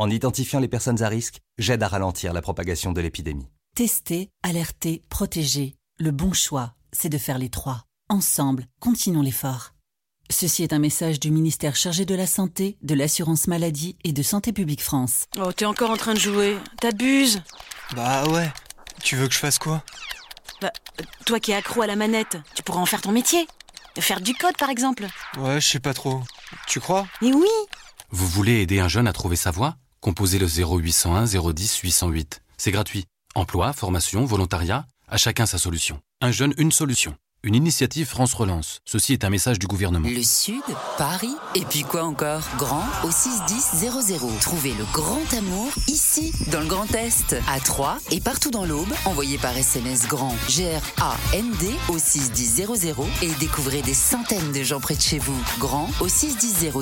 en identifiant les personnes à risque, j'aide à ralentir la propagation de l'épidémie. Tester, alerter, protéger. Le bon choix, c'est de faire les trois. Ensemble, continuons l'effort. Ceci est un message du ministère chargé de la Santé, de l'Assurance Maladie et de Santé Publique France. Oh, t'es encore en train de jouer. T'abuses. Bah ouais. Tu veux que je fasse quoi? Bah, toi qui es accro à la manette, tu pourras en faire ton métier. Faire du code, par exemple. Ouais, je sais pas trop. Tu crois? Mais oui Vous voulez aider un jeune à trouver sa voie? Composez le 0801 010 808. C'est gratuit. Emploi, formation, volontariat, à chacun sa solution. Un jeune, une solution. Une initiative France Relance. Ceci est un message du gouvernement. Le Sud, Paris, et puis quoi encore? Grand au 61000. Trouvez le grand amour ici, dans le Grand Est, à Troyes et partout dans l'Aube. Envoyez par SMS grand G-R-A-N-D au 61000 et découvrez des centaines de gens près de chez vous. Grand au 61000.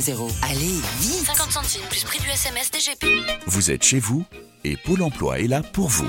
Allez, vite 50 centimes plus prix du SMS DGP. Vous êtes chez vous et Pôle emploi est là pour vous.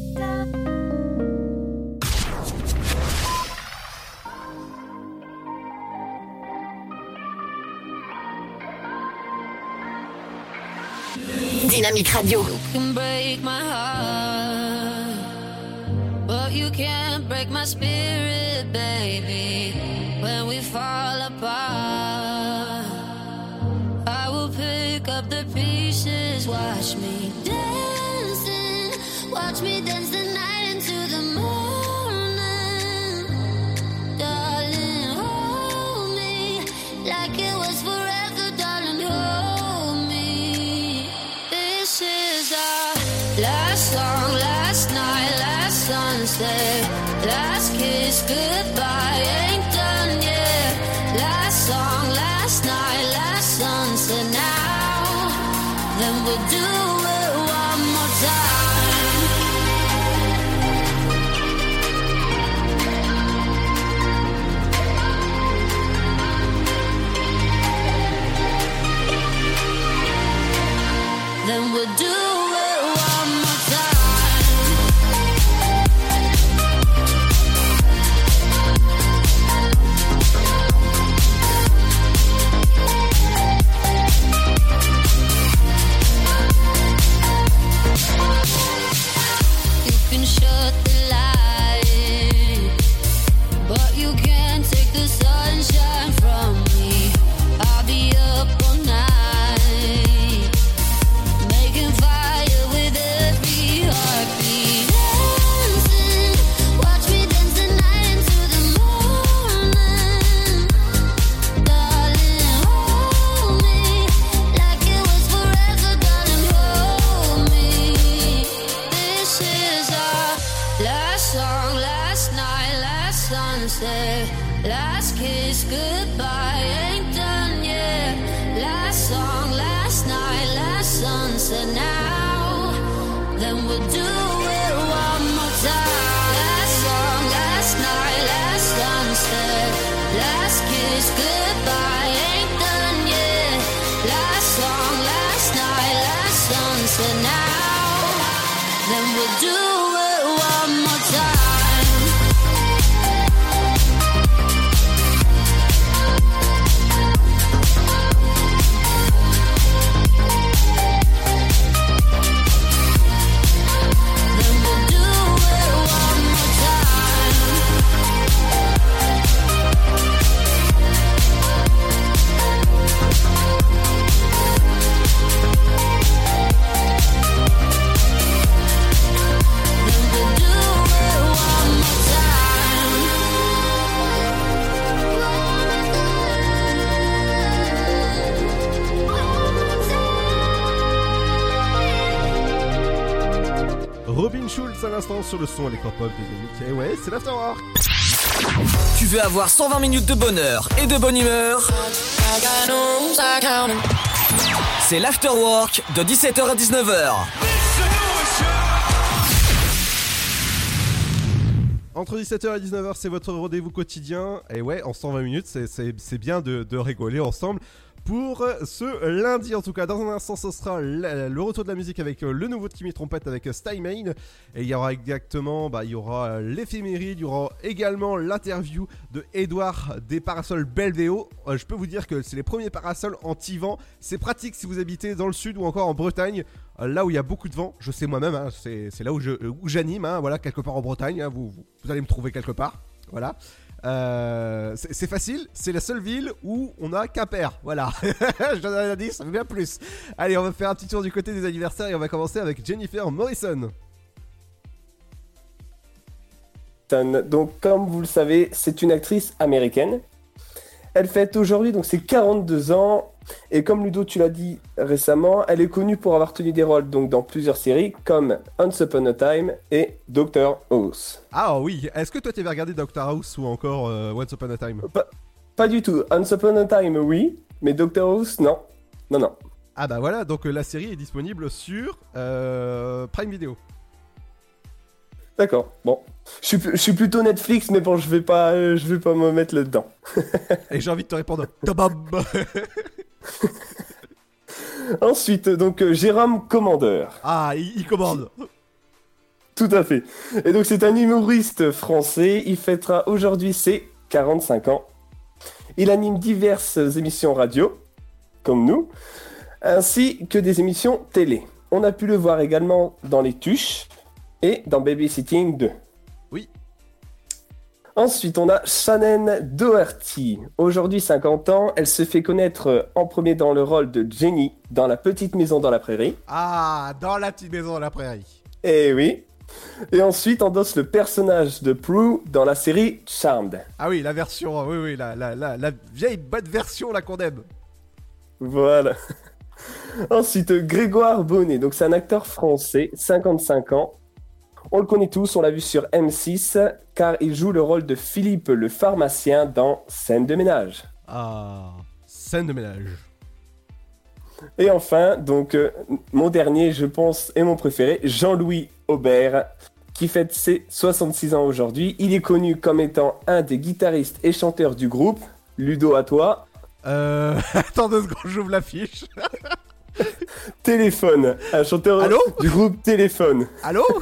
Dynamique Radio. can break my heart, but you can't break my spirit, baby. When we fall apart, I will pick up the pieces. Watch me dancing, watch me dance last kiss, goodbye, ain't done yet. Last song, last night, last sunset. Now, then we'll do sur le son électropop des amis. Et ouais, c'est l'afterwork. Tu veux avoir 120 minutes de bonheur et de bonne humeur? C'est l'afterwork de 17h à 19h. Entre 17h et 19h, c'est votre rendez-vous quotidien. Et ouais, en 120 minutes, c'est bien de, de rigoler ensemble. Pour ce lundi, en tout cas, dans un instant, ce sera le, retour de la musique avec euh, le nouveau de Kimi Trompette avec euh, Steinmane. Et il y aura exactement, bah, il y aura l'éphéméride, il y aura également l'interview de Edouard des parasols Belvéo. Euh, je peux vous dire que c'est les premiers parasols anti-vent. C'est pratique si vous habitez dans le sud ou encore en Bretagne. Là où il y a beaucoup de vent, je sais moi-même, hein, c'est là où j'anime, hein, voilà, quelque part en Bretagne, hein, vous, vous allez me trouver quelque part, voilà. Euh, c'est facile, c'est la seule ville où on a Quimper, voilà. je donne un indice, ça bien plus. Allez, on va faire un petit tour du côté des anniversaires et on va commencer avec Jennifer Morrison. Donc, comme vous le savez, c'est une actrice américaine. Elle fête aujourd'hui donc ses 42 ans. Et comme Ludo, tu l'as dit récemment, elle est connue pour avoir tenu des rôles donc dans plusieurs séries comme Once Upon a Time et Doctor House. Ah oui, est-ce que toi tu avais regardé Doctor House ou encore euh, Once Upon a Time? Pas du tout. Once Upon a Time, oui, mais Doctor House, non. Non, non. Ah bah voilà, donc euh, la série est disponible sur euh, Prime Video. D'accord. Bon, je suis, je suis plutôt Netflix, mais bon, je vais pas, euh, je vais pas me mettre là-dedans. Et j'ai envie de te répondre. <laughs> Tabab <laughs> Ensuite, donc euh, Jérôme Commandeur. Ah, il, il commande. Tout à fait. Et donc c'est un humoriste français. Il fêtera aujourd'hui ses 45 ans. Il anime diverses émissions radio, comme nous, ainsi que des émissions télé. On a pu le voir également dans Les Tuches et dans Babysitting 2. Oui. Ensuite, on a Shannon Doherty. Aujourd'hui 50 ans, elle se fait connaître en premier dans le rôle de Jenny dans La Petite Maison dans la Prairie. Ah, dans la petite maison à la prairie. Eh oui. Et ensuite, endosse le personnage de Prue dans la série Charmed. Ah oui, la version, oui, oui, la, la, la, la vieille bonne version, la qu'on aime. Voilà. <laughs> Ensuite, Grégoire Bonnet. Donc, c'est un acteur français, 55 ans. On le connaît tous, on l'a vu sur M6, car il joue le rôle de Philippe le pharmacien dans Scène de ménage. Ah, scène de ménage. Et enfin, donc, euh, mon dernier, je pense, et mon préféré, Jean-Louis Aubert, qui fête ses 66 ans aujourd'hui. Il est connu comme étant un des guitaristes et chanteurs du groupe. Ludo, à toi. Euh. <laughs> Attends deux secondes, j'ouvre l'affiche. <laughs> <laughs> Téléphone, un chanteur Allô du groupe Téléphone. Allô <laughs>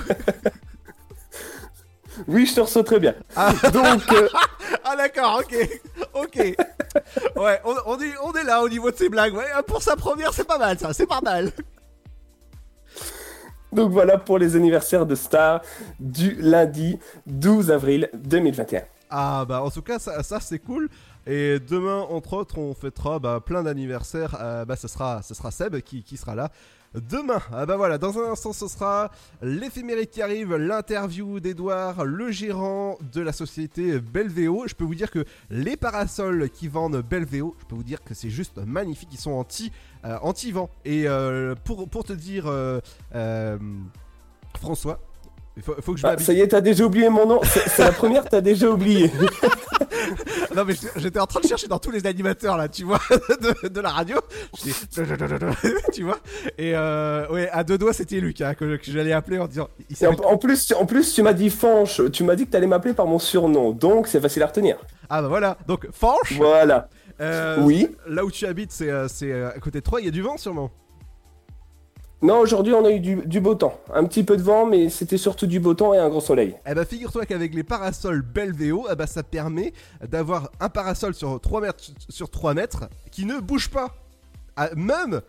Oui, je te reçois très bien. Ah. <laughs> Donc, euh, Ah d'accord, ok, ok. Ouais, on, on est, on est là au niveau de ces blagues. Ouais, pour sa première, c'est pas mal ça, c'est pas mal. donc voilà pour les anniversaires de stars du lundi 12 avril 2021. Ah bah en tout cas ça, ça, c'est cool. Et demain entre autres on fêtera bah, plein d'anniversaires. Euh, bah ce sera, ce sera Seb qui, qui sera là. Demain, ah bah voilà, dans un instant ce sera l'éphéméride qui arrive, l'interview d'Edouard, le gérant de la société Belvéo. Je peux vous dire que les parasols qui vendent Belvéo, je peux vous dire que c'est juste magnifique, ils sont anti, euh, anti-vent. Et euh, pour, pour te dire, François, il faut, faut que je Ah, ça y est, t'as déjà oublié mon nom. C'est la première, t'as déjà oublié. <laughs> Non mais j'étais- en train de chercher dans tous les animateurs là, tu vois, <laughs> de, de la radio. <laughs> Tu vois. Et euh, ouais, à deux doigts c'était Luc hein, que, que j'allais appeler en disant. Il en, plus, tu- en plus, tu m'as dit Fanche. Tu m'as dit que t'allais m'appeler par mon surnom. Donc, c'est facile à retenir. Ah bah voilà. Donc Fanche. Voilà. euh, Oui. Là où tu habites, c'est c'est, euh, à côté de Troyes. Il y a du vent sûrement. Non, aujourd'hui, on a eu du, du beau temps. Un petit peu de vent, mais c'était surtout du beau temps et un gros soleil. Eh bah figure-toi qu'avec les parasols Belvéo, eh bah, ça permet d'avoir un parasol sur 3 mètres sur 3 mètres qui ne bouge pas. Ah, même,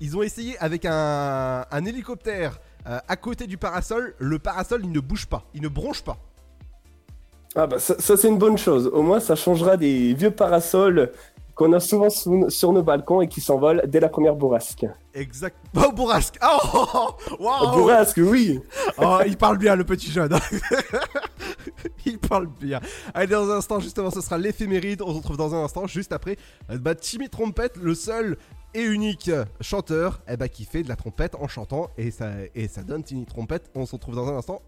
ils ont essayé avec un, un hélicoptère euh, à côté du parasol, le parasol il ne bouge pas, il ne bronche pas. Ah bah, ça, ça, c'est une bonne chose. Au moins, ça changera des vieux parasols qu'on a souvent sous- sur nos balcons et qui s'envolent dès la première bourrasque. Exact. <laughs> Oh, bourrasque Oh, oh, oh, waouh. bourrasque, oui Oh, il parle bien, le petit jeune. <laughs> il parle bien. Allez, dans un instant, justement, ce sera l'éphéméride. On se retrouve dans un instant, juste après. euh, Bah, Timmy Trompette, le seul et unique chanteur eh bah, qui fait de la trompette en chantant. Et ça, et ça donne Timmy Trompette. On se retrouve dans un instant.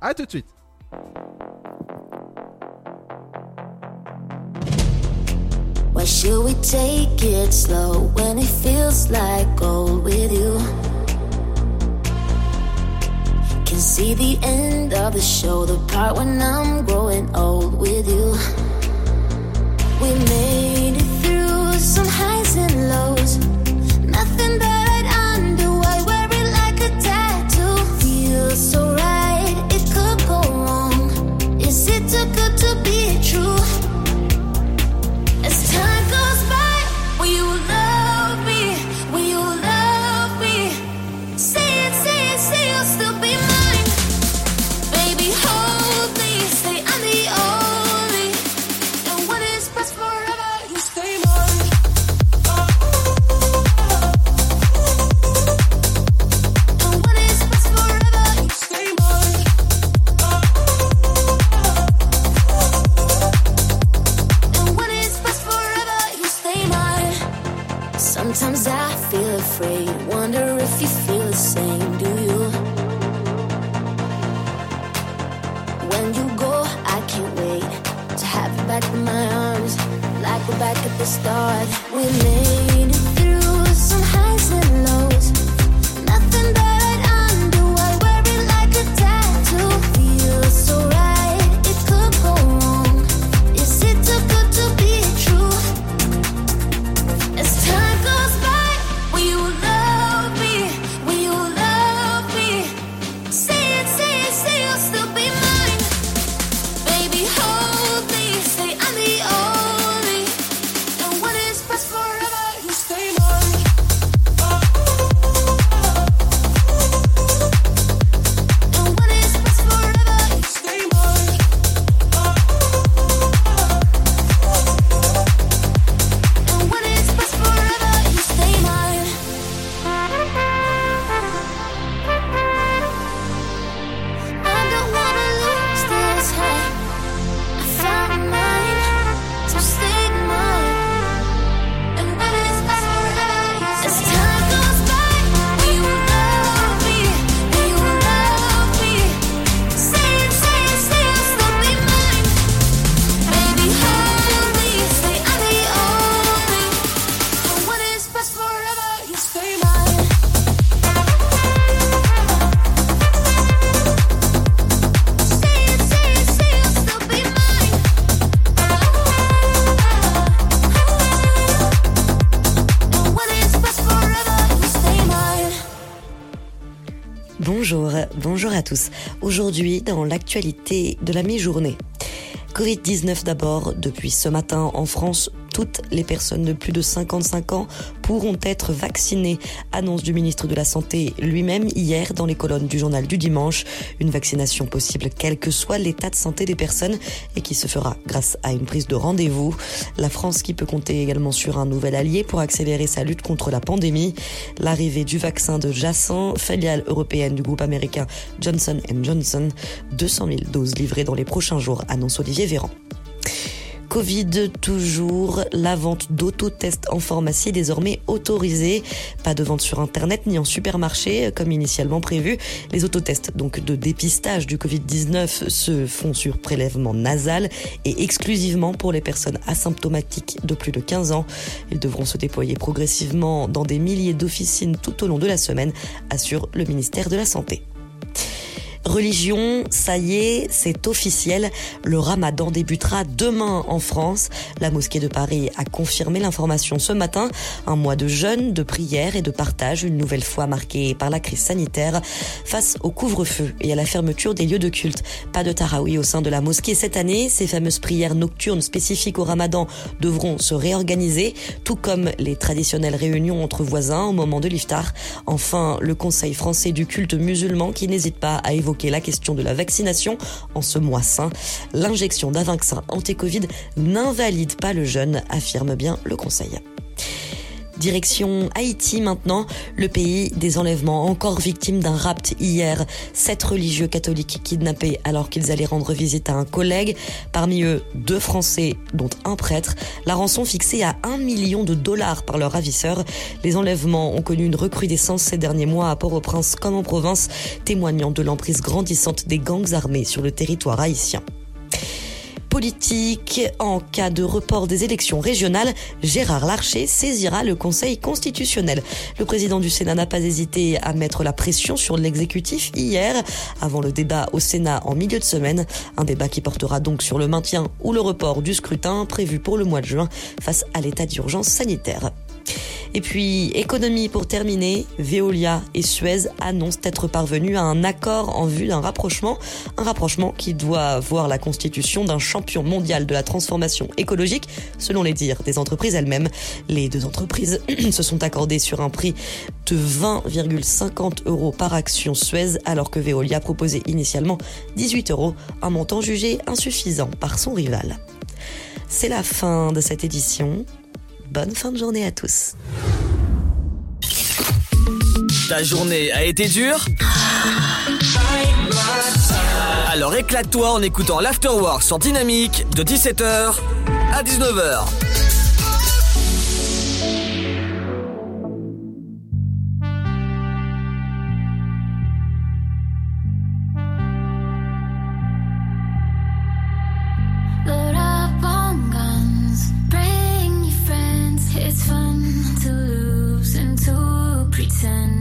À tout de suite. Should we take it slow when it feels like gold with you? Can see the end of the show, the part when I'm growing old with you. We made it through some highs Dans l'actualité de la mi-journée. Covid-19 d'abord, depuis ce matin en France, toutes les personnes de plus de 55 ans pourront être vaccinées, annonce du ministre de la Santé lui-même hier dans les colonnes du journal du dimanche. Une vaccination possible quel que soit l'état de santé des personnes et qui se fera grâce à une prise de rendez-vous. La France qui peut compter également sur un nouvel allié pour accélérer sa lutte contre la pandémie. L'arrivée du vaccin de Jassan, filiale européenne du groupe américain Johnson Johnson. 200 000 doses livrées dans les prochains jours, annonce Olivier Véran. Covid toujours, la vente d'autotests en pharmacie est désormais autorisée. Pas de vente sur internet ni en supermarché comme initialement prévu. Les autotests donc de dépistage du Covid-19 se font sur prélèvement nasal et exclusivement pour les personnes asymptomatiques de plus de 15 ans. Ils devront se déployer progressivement dans des milliers d'officines tout au long de la semaine, assure le ministère de la Santé. Religion, ça y est, c'est officiel. Le ramadan débutera demain en France. La mosquée de Paris a confirmé l'information ce matin. Un mois de jeûne, de prière et de partage, une nouvelle fois marqué par la crise sanitaire. Face au couvre-feu et à la fermeture des lieux de culte, pas de taraoui au sein de la mosquée cette année. Ces fameuses prières nocturnes spécifiques au ramadan devront se réorganiser, tout comme les traditionnelles réunions entre voisins au moment de l'iftar. Enfin, le Conseil français du culte musulman qui n'hésite pas à évoquer la question de la vaccination en ce mois saint. L'injection d'un vaccin anti-Covid n'invalide pas le jeûne, affirme bien le Conseil. Direction Haïti maintenant, le pays des enlèvements, encore victime d'un rapt hier. Sept religieux catholiques kidnappés alors qu'ils allaient rendre visite à un collègue. Parmi eux, deux Français, dont un prêtre. La rançon fixée à un million de dollars par leur ravisseur. Les enlèvements ont connu une recrudescence ces derniers mois à Port-au-Prince comme en province, témoignant de l'emprise grandissante des gangs armés sur le territoire haïtien politique. En cas de report des élections régionales, Gérard Larcher saisira le Conseil constitutionnel. Le président du Sénat n'a pas hésité à mettre la pression sur l'exécutif hier, avant le débat au Sénat en milieu de semaine. Un débat qui portera donc sur le maintien ou le report du scrutin prévu pour le mois de juin face à l'état d'urgence sanitaire. Et puis, économie pour terminer, Veolia et Suez annoncent être parvenus à un accord en vue d'un rapprochement. Un rapprochement qui doit voir la constitution d'un champion mondial de la transformation écologique, selon les dires des entreprises elles-mêmes. Les deux entreprises <clears throat> se sont accordées sur un prix de 20,50 euros par action Suez, alors que Veolia proposait initialement 18 euros, un montant jugé insuffisant par son rival. C'est la fin de cette édition. Bonne fin de journée à tous. Ta journée a été dure <gasps> Alors éclate-toi en écoutant l'Afterwork sur Dynamique de 17h à 19h. sun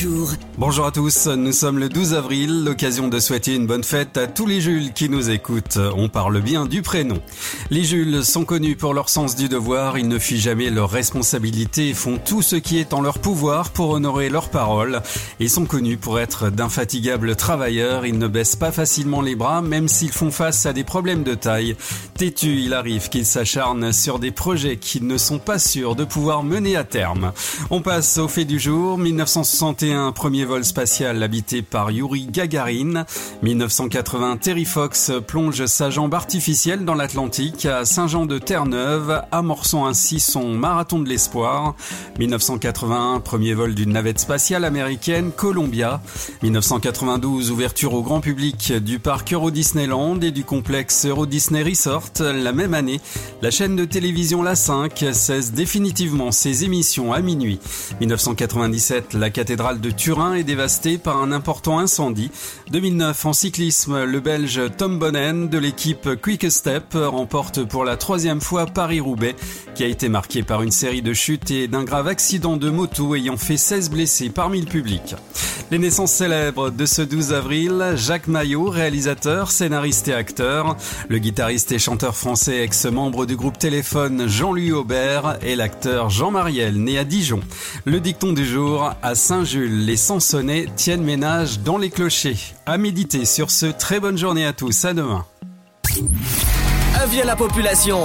jour. Bonjour à tous, nous sommes le 12 avril, l'occasion de souhaiter une bonne fête à tous les Jules qui nous écoutent. On parle bien du prénom. Les Jules sont connus pour leur sens du devoir, ils ne fuient jamais leurs responsabilités et font tout ce qui est en leur pouvoir pour honorer leurs paroles. Ils sont connus pour être d'infatigables travailleurs, ils ne baissent pas facilement les bras même s'ils font face à des problèmes de taille. Têtus, il arrive qu'ils s'acharnent sur des projets qu'ils ne sont pas sûrs de pouvoir mener à terme. On passe au fait du jour, 1961, premier vol spatial habité par Yuri Gagarin. 1980, Terry Fox plonge sa jambe artificielle dans l'Atlantique à Saint-Jean-de-Terre-Neuve, amorçant ainsi son marathon de l'espoir. 1981, premier vol d'une navette spatiale américaine, Columbia. 1992, ouverture au grand public du parc Euro Disneyland et du complexe Euro Disney Resort. La même année, la chaîne de télévision La 5 cesse définitivement ses émissions à minuit. 1997, la cathédrale de Turin est dévastée par un important incendie. 2009, en cyclisme, le Belge Tom Bonnen de l'équipe Quick Step remporte pour la troisième fois Paris-Roubaix, qui a été marqué par une série de chutes et d'un grave accident de moto ayant fait 16 blessés parmi le public. Les naissances célèbres de ce 12 avril, Jacques Maillot, réalisateur, scénariste et acteur, le guitariste et chanteur français ex-membre du groupe Téléphone Jean-Louis Aubert et l'acteur Jean Mariel, né à Dijon. Le dicton du jour, à Saint-Jules, les Sansonnets tiennent ménage dans les clochers. À méditer sur ce, très bonne journée à tous, à demain. Avis à la population.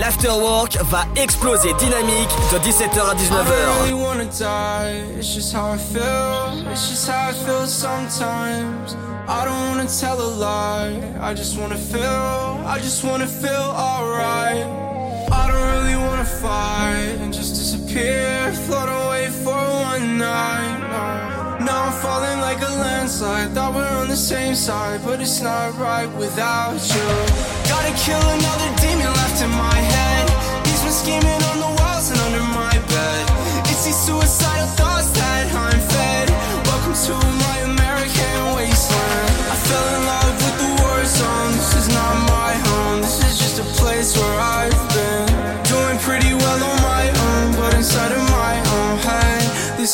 L'afterwork va exploser dynamique de 17h à I don't 19h. really wanna die, it's just how I feel, it's just how I feel sometimes. I don't wanna tell a lie, I just wanna feel, I just wanna feel alright. I don't really wanna fight and just disappear, float away for one night. Now I'm falling like a landslide, thought we're on the same side, but it's not right without you. Gotta kill another demon left in my head. He's been scheming on the walls and under my bed. It's these suicidal thoughts that I'm fed. Welcome to my American wasteland. I fell in love with the war zone. This is not my home. This is just a place where I've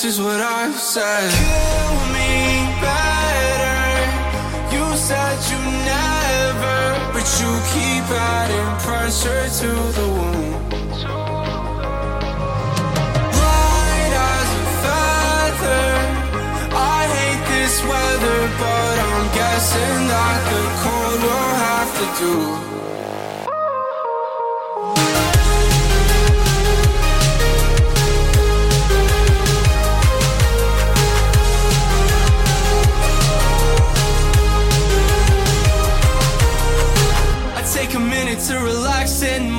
this is what I've said. Kill me better. You said you never, but you keep adding pressure to the wound. Light as a feather. I hate this weather, but I'm guessing that the cold will have to do. To relax in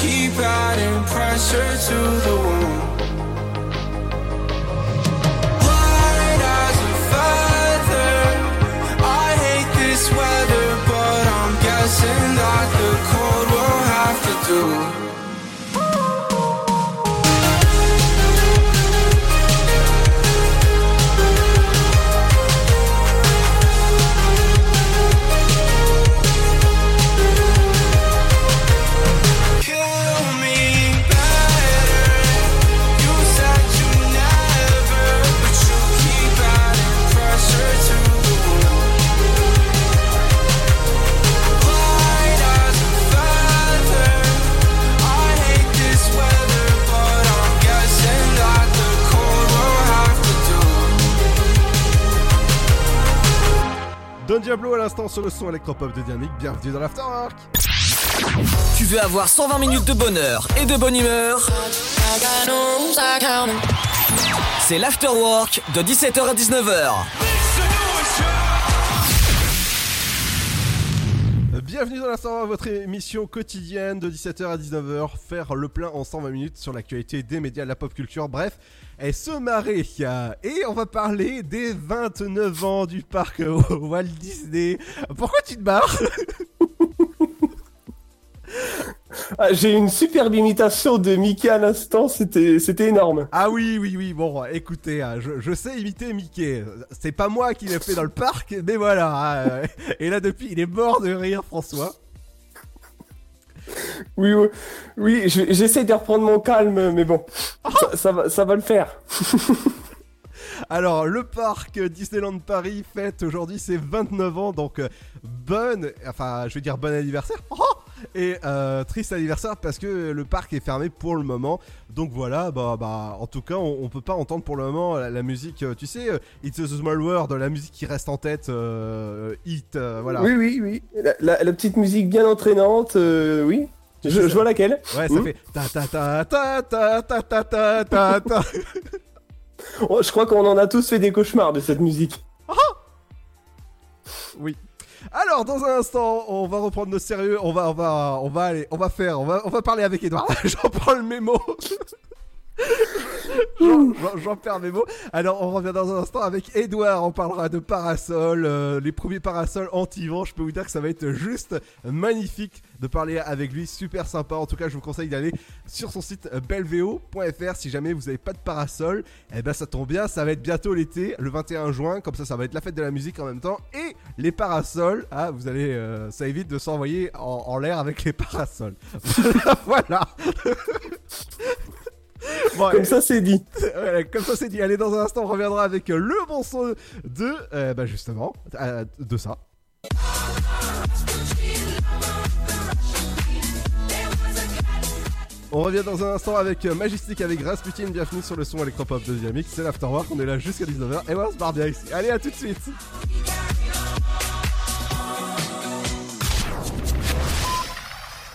keep adding pressure to Diablo à l'instant sur le son électropop de Dynamique. Bienvenue dans l'Afterwork. Tu veux avoir 120 minutes de bonheur et de bonne humeur? C'est l'Afterwork de 17h à 19h. Bienvenue dans l'Afterwork, votre émission quotidienne de 17h à 19h. Faire le plein en 120 minutes sur l'actualité des médias, la pop culture, bref, et se marrer. Et on va parler des 29 ans du parc <laughs> Walt Disney. Pourquoi tu te barres? Ah, J'ai une superbe imitation de Mickey à l'instant, c'était énorme. Ah oui, oui, oui, bon, écoutez, hein, je, je sais imiter Mickey. C'est pas moi qui l'ai fait dans le parc, mais voilà. hein, Et là, depuis, il est mort de rire, François. Oui, oui, oui je- j'essaie de reprendre mon calme, mais bon, ça, ça va, ça va le faire. <laughs> Alors, le parc Disneyland Paris fête aujourd'hui ses 29 ans, donc euh, bonne, enfin, je vais dire bon anniversaire. Oh et euh, triste anniversaire parce que le parc est fermé pour le moment. Donc voilà, bah, bah en tout cas, on, on peut pas entendre pour le moment la, la musique, euh, tu sais, euh, It's a Small World, la musique qui reste en tête, euh, hit, euh, voilà. Oui, oui, oui. La, la- la petite musique bien entraînante, euh, oui. Je, je vois laquelle. Ouais, ça Hmm. fait ta ta ta ta ta ta ta ta ta ta. Oh, je crois qu'on en a tous fait des cauchemars de cette musique. Oui. Alors, dans un instant, on va reprendre nos sérieux. On va, on va, on va aller, on va faire, on va, on va parler avec Edouard. <laughs> J'en prends le mémo. <laughs> J'en- perds mes mots. Alors, on revient dans un instant avec Edouard. On parlera de parasol, euh, les premiers parasols anti-vent. Je peux vous dire que ça va être juste magnifique de parler avec lui. Super sympa. En tout cas, je vous conseille d'aller sur son site euh, belveo.fr si jamais vous n'avez pas de parasol. Eh ben, ça tombe bien. Ça va être bientôt l'été, le 21 juin. Comme ça, ça va être la fête de la musique en même temps. Et les parasols, ah, vous allez, euh, ça évite de s'envoyer en, en l'air avec les parasols. <laughs> voilà. <laughs> Bon, Comme ça, c'est dit. <laughs> Voilà, comme ça c'est dit. Allez, dans un instant, on reviendra avec euh, le bon son de, euh, bah justement, euh, de ça. On revient dans un instant avec Majestic avec Rasputin. Bienvenue sur le son électropop de Dynamique. C'est l'Afterwork. On est là jusqu'à 19h. Et voilà, on se barre bien ici. Allez, à tout de suite.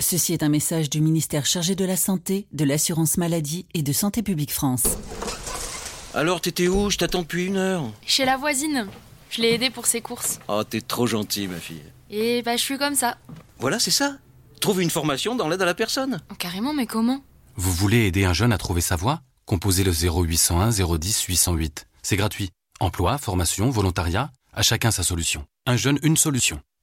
Ceci est un message du ministère chargé de la Santé, de l'Assurance Maladie et de Santé Publique France. Alors, t'étais où? Je t'attends depuis une heure. Chez la voisine. Je l'ai aidée pour ses courses. Oh, t'es trop gentil, ma fille. Et bah, je suis comme ça. Voilà, c'est ça. Trouve une formation dans l'aide à la personne. Carrément, mais comment? Vous voulez aider un jeune à trouver sa voie? Composez le 0801 010 808. C'est gratuit. Emploi, formation, volontariat, à chacun sa solution. Un jeune, une solution.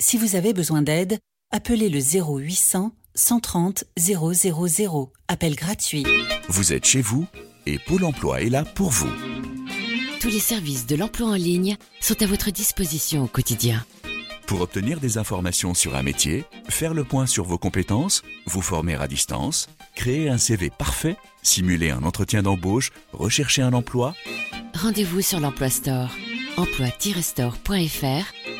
Si vous avez besoin d'aide, appelez le 0800 130 000. Appel gratuit. Vous êtes chez vous et Pôle emploi est là pour vous. Tous les services de l'emploi en ligne sont à votre disposition au quotidien. Pour obtenir des informations sur un métier, faire le point sur vos compétences, vous former à distance, créer un CV parfait, simuler un entretien d'embauche, rechercher un emploi, Rendez-vous sur l'Emploi Store, emploi-store.fr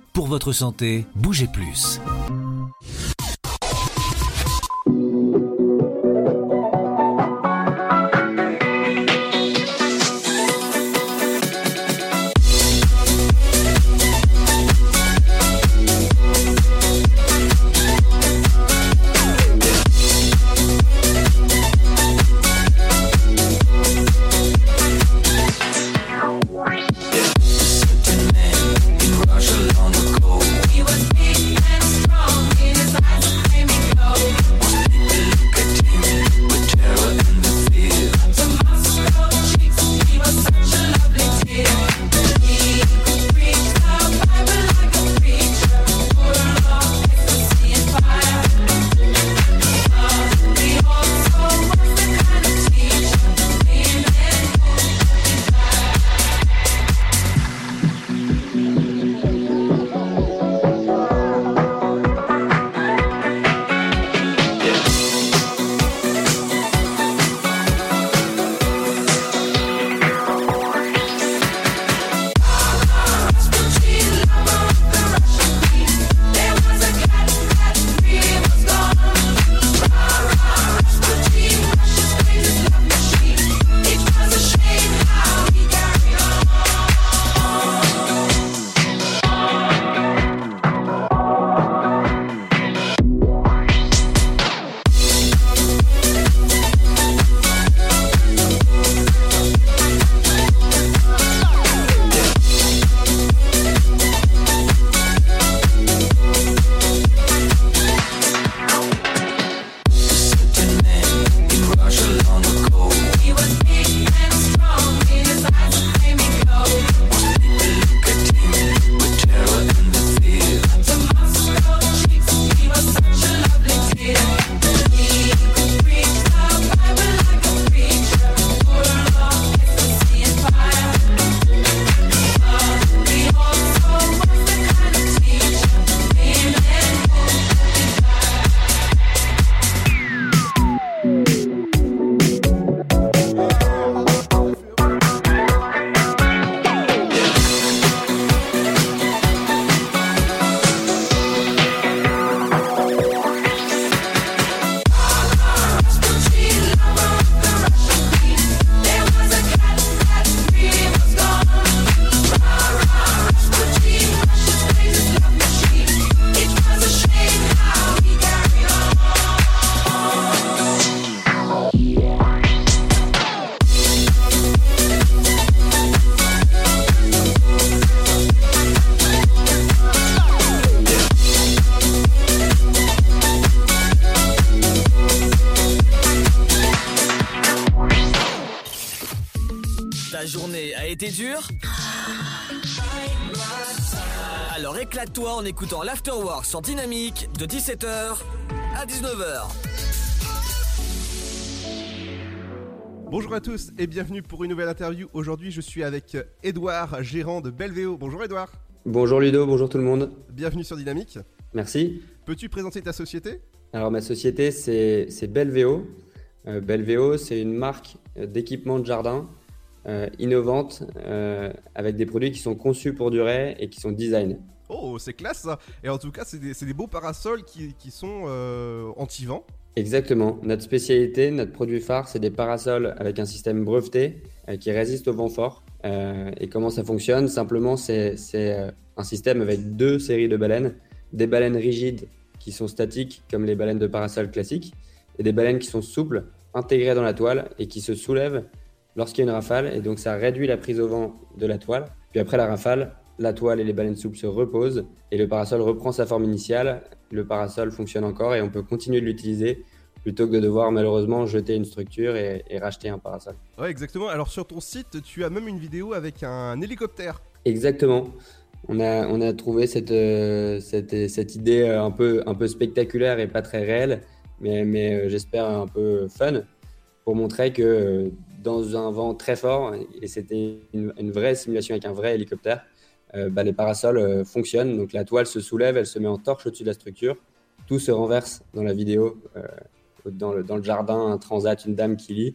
Pour votre santé, bougez plus. Écoutant l'Afterwork sur Dynamique de 17h à 19h. Bonjour à tous et bienvenue pour une nouvelle interview. Aujourd'hui, je suis avec Edouard, gérant de Belvéo. Bonjour Edouard. Bonjour Ludo, bonjour tout le monde. Bienvenue sur Dynamique. Merci. Peux-tu présenter ta société? Alors ma société c'est c'est Belvéo. Euh, Belvéo c'est une marque d'équipement de jardin euh, innovante euh, avec des produits qui sont conçus pour durer et qui sont design. Oh, c'est classe ça Et en tout cas, c'est des, beaux parasols qui, sont euh, anti-vent. Exactement. Notre spécialité, notre produit phare, c'est des parasols avec un système breveté euh, qui résiste au vent fort. Euh, et comment ça fonctionne? Simplement, c'est un système avec deux séries de baleines, des baleines rigides qui sont statiques comme les baleines de parasol classiques et des baleines qui sont souples, intégrées dans la toile et qui se soulèvent lorsqu'il y a une rafale. Et donc ça réduit la prise au vent de la toile. Puis après la rafale, la toile et les baleines souples se reposent et le parasol reprend sa forme initiale. Le parasol fonctionne encore et on peut continuer de l'utiliser plutôt que de devoir malheureusement jeter une structure et, et racheter un parasol. Ouais, exactement. Alors sur ton site, tu as même une vidéo avec un hélicoptère. Exactement. On a, on a trouvé cette, euh, cette, cette idée euh, un peu, un peu spectaculaire et pas très réelle, mais, mais euh, j'espère un peu fun, pour montrer que euh, dans un vent très fort, et c'était une, une vraie simulation avec un vrai hélicoptère, bah, les parasols euh, fonctionnent. Donc la toile se soulève, elle se met en torche au-dessus de la structure. Tout se renverse dans la vidéo. euh, dans, le, dans le jardin, un transat, une dame qui lit.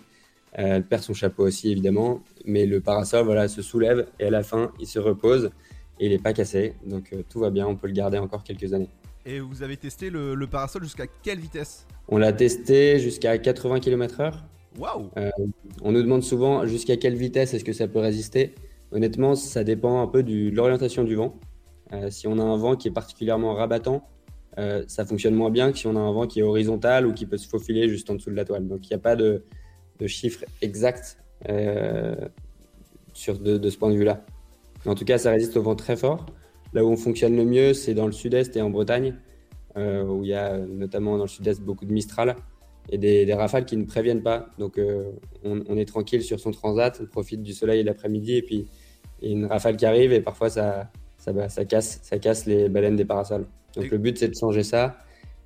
Euh, elle perd son chapeau aussi, évidemment. Mais le parasol voilà, se soulève et à la fin, il se repose et il n'est pas cassé. Donc euh, tout va bien, on peut le garder encore quelques années. Et vous avez testé le, le parasol jusqu'à quelle vitesse? On l'a testé jusqu'à 80 km/h. Waouh Euh, on nous demande souvent jusqu'à quelle vitesse est-ce que ça peut résister? Honnêtement, ça dépend un peu de l'orientation du vent. Euh, si on a un vent qui est particulièrement rabattant, euh, ça fonctionne moins bien que si on a un vent qui est horizontal ou qui peut se faufiler juste en dessous de la toile. Donc il n'y a pas de, de chiffre exact euh, sur, de, ce point de vue-là. En tout cas, ça résiste au vent très fort. Là où on fonctionne le mieux, c'est dans le sud-est et en Bretagne, où il y a notamment dans le sud-est beaucoup de Mistral et des, rafales qui ne préviennent pas. Donc on, on est tranquille sur son transat, on profite du soleil l'après-midi et puis il y a une rafale qui arrive et parfois ça, ça, bah, ça, casse, ça casse les baleines des parasols. Donc Et- le but c'est de changer ça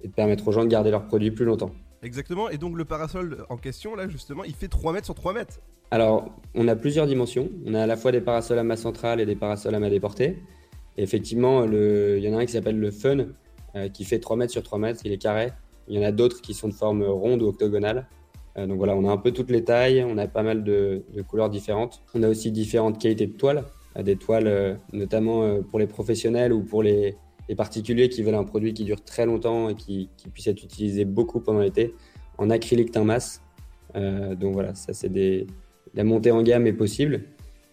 et de permettre aux gens de garder leurs produits plus longtemps. Exactement. Et donc le parasol en question, là justement, il fait 3 mètres sur 3 mètres. Alors, on a plusieurs dimensions. On a à la fois des parasols à masse centrale et des parasols à main déportée. Et effectivement, le- il y en a un qui s'appelle le Fun, euh, qui fait 3 mètres sur 3 mètres, il est carré. Il y en a d'autres qui sont de forme ronde ou octogonale. Euh, donc voilà, on a un peu toutes les tailles, on a pas mal de, couleurs différentes. On a aussi différentes qualités de toiles, Euh, des toiles euh, notamment pour les professionnels ou pour les, particuliers qui veulent un produit qui dure très longtemps et qui, puisse être utilisé beaucoup pendant l'été, en acrylique teint masse. Donc voilà, ça c'est des, la montée en gamme est possible.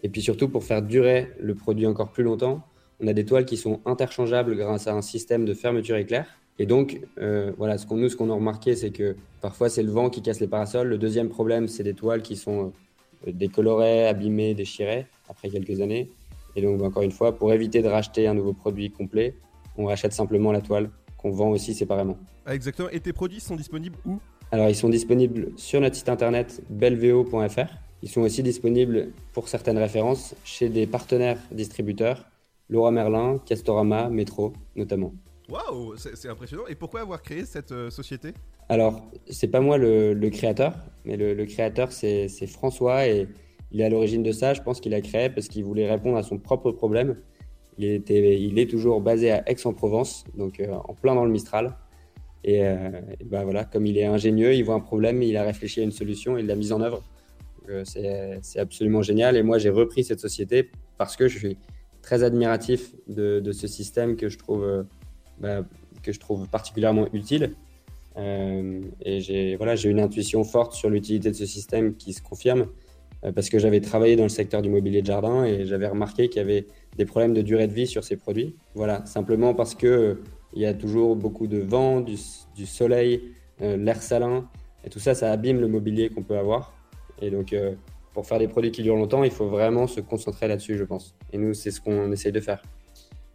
Et puis surtout, pour faire durer le produit encore plus longtemps, on a des toiles qui sont interchangeables grâce à un système de fermeture éclair. Et donc, euh, voilà, ce qu'on nous, ce qu'on a remarqué, c'est que parfois c'est le vent qui casse les parasols. Le deuxième problème, c'est des toiles qui sont euh, décolorées, abîmées, déchirées après quelques années. Et donc, encore une fois, pour éviter de racheter un nouveau produit complet, on rachète simplement la toile qu'on vend aussi séparément. Ah, exactement. Et tes produits sont disponibles où? Alors, ils sont disponibles sur notre site internet belveo.fr. Ils sont aussi disponibles pour certaines références chez des partenaires distributeurs, Laura Merlin, Castorama, Metro notamment. Waouh, c'est impressionnant. Et pourquoi avoir créé cette euh, société? Alors, c'est pas moi le, créateur, mais le, créateur c'est François et il est à l'origine de ça. Je pense qu'il a créé parce qu'il voulait répondre à son propre problème. Il, était, il est toujours basé à Aix-en-Provence, donc euh, en plein dans le Mistral. Et, ben voilà, comme il est ingénieux, il voit un problème, il a réfléchi à une solution il l'a mise en œuvre. C'est absolument génial. Et moi, j'ai repris cette société parce que je suis très admiratif de, ce système que je trouve, bah, que je trouve particulièrement utile. Euh, et j'ai voilà, une intuition forte sur l'utilité de ce système qui se confirme euh, parce que j'avais travaillé dans le secteur du mobilier de jardin et j'avais remarqué qu'il y avait des problèmes de durée de vie sur ces produits. Voilà, simplement parce que euh, il y a toujours beaucoup de vent, du, du soleil, l'air salin et tout ça, ça abîme le mobilier qu'on peut avoir. Et donc, pour faire des produits qui durent longtemps, il faut vraiment se concentrer là-dessus, je pense. Et nous, c'est ce qu'on essaye de faire.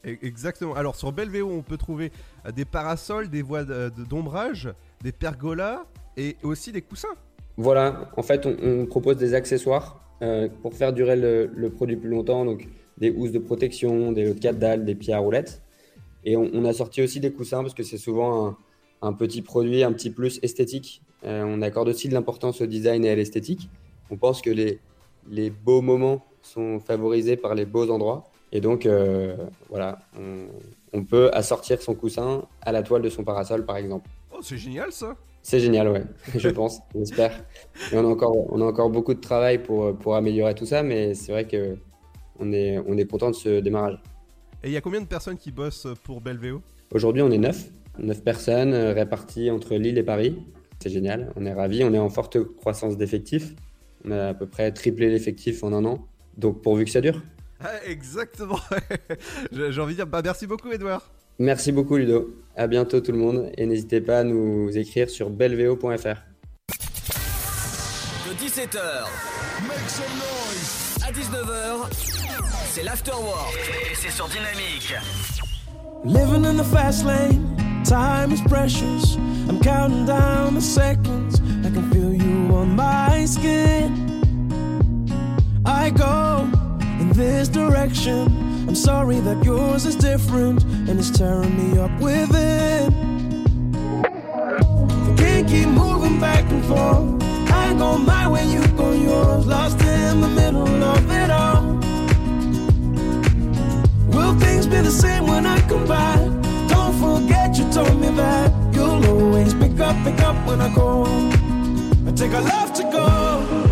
E- Exactement. Alors sur Belvéo, on peut trouver euh, des parasols, des voies d'ombrage, des pergolas et aussi des coussins. Voilà, en fait, on, propose des accessoires euh, pour faire durer le, produit plus longtemps, donc des housses de protection, des lots de 4 dalles, des pieds à roulettes. Et on, on a sorti aussi des coussins parce que c'est souvent un, un petit produit un petit plus esthétique. Euh, on accorde aussi de l'importance au design et à l'esthétique. On pense que les, les beaux moments sont favorisés par les beaux endroits. Et donc, euh, voilà, on, on peut assortir son coussin à la toile de son parasol, par exemple. Oh, c'est génial ça. C'est génial, ouais, <laughs> je pense, j'espère. Et on a encore, on a encore beaucoup de travail pour, pour améliorer tout ça, mais c'est vrai que on est, on est content de ce démarrage. Et il y a combien de personnes qui bossent pour Belvéo? Aujourd'hui, on est neuf, neuf personnes euh, réparties entre Lille et Paris. C'est génial, on est ravis, on est en forte croissance d'effectifs. On a à peu près triplé l'effectif en un an, donc pourvu que ça dure. Ah, <laughs> exactement. <laughs> J'ai envie de dire, bah merci beaucoup Edouard. Merci beaucoup Ludo. À bientôt tout le monde et n'hésitez pas à nous écrire sur belveo.fr. De 17h à 19h, c'est l'afterwork et c'est sur Dynamique. Living in the fast lane, time is precious. I'm counting down the seconds. I can feel you on my skin. I go in this direction. I'm sorry that yours is different and it's tearing me up within. I can't keep moving back and forth. I go my way, you go yours. Lost in the middle of it all. Will things be the same when I come back? Don't forget you told me that you'll always pick up, pick up when I go. I take a love to go.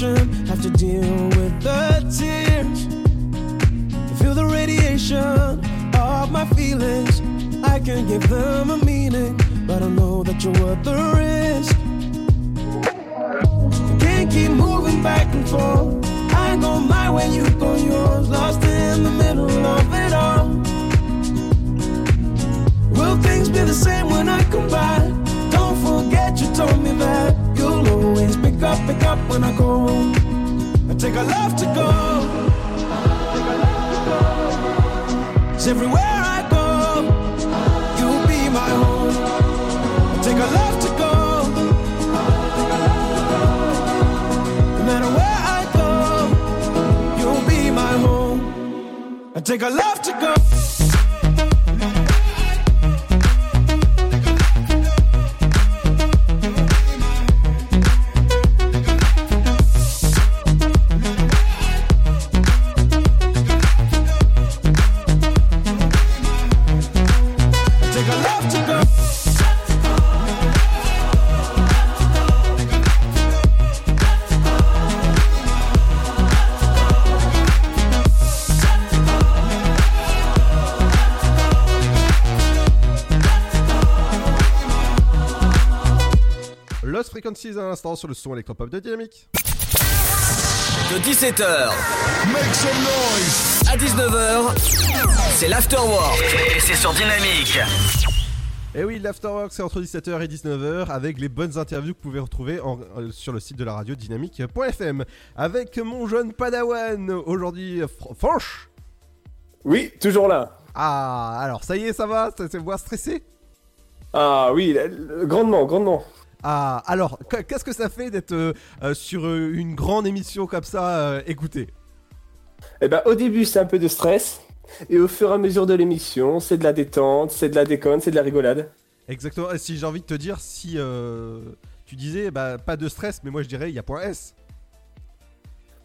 Hesitation. Have to deal with the tears. Feel the radiation of my feelings. I can give them a meaning, but I know that you're worth the risk. Can't keep moving back and forth. I go my way, you go yours. Lost in the middle of it all. Will things be the same when I come back? Don't forget you told me that you'll always pick up, pick up when I go. I take a love to go. Cause everywhere I go, you'll be my home. I take a love to go. No matter where I go, you'll be my home. I take a love to go. Take a love to go. Lost Frequencies à l'instant sur le son électropop de Dynamique. De 17h à 19h, c'est l'afterwork et c'est sur Dynamique. Et oui, l'Afterwork c'est entre 17h et 19h avec les bonnes interviews que vous pouvez retrouver en- euh, sur le site de la radio dynamique.fm. Avec mon jeune padawan aujourd'hui, Fr- Franche Oui, toujours là. Ah, alors ça y est, ça va? Ça voit stressé? Ah oui, euh, grandement, grandement. Ah, alors, qu- qu'est-ce que ça fait d'être euh, euh, sur une grande émission comme ça euh, Écoutez. Eh ben, au début, c'est un peu de stress. Et au fur et à mesure de l'émission, c'est de la détente, c'est de la déconne, c'est de la rigolade. Exactement, et si j'ai envie de te dire, si euh, tu disais, bah, pas de stress, mais moi je dirais, il y a point S.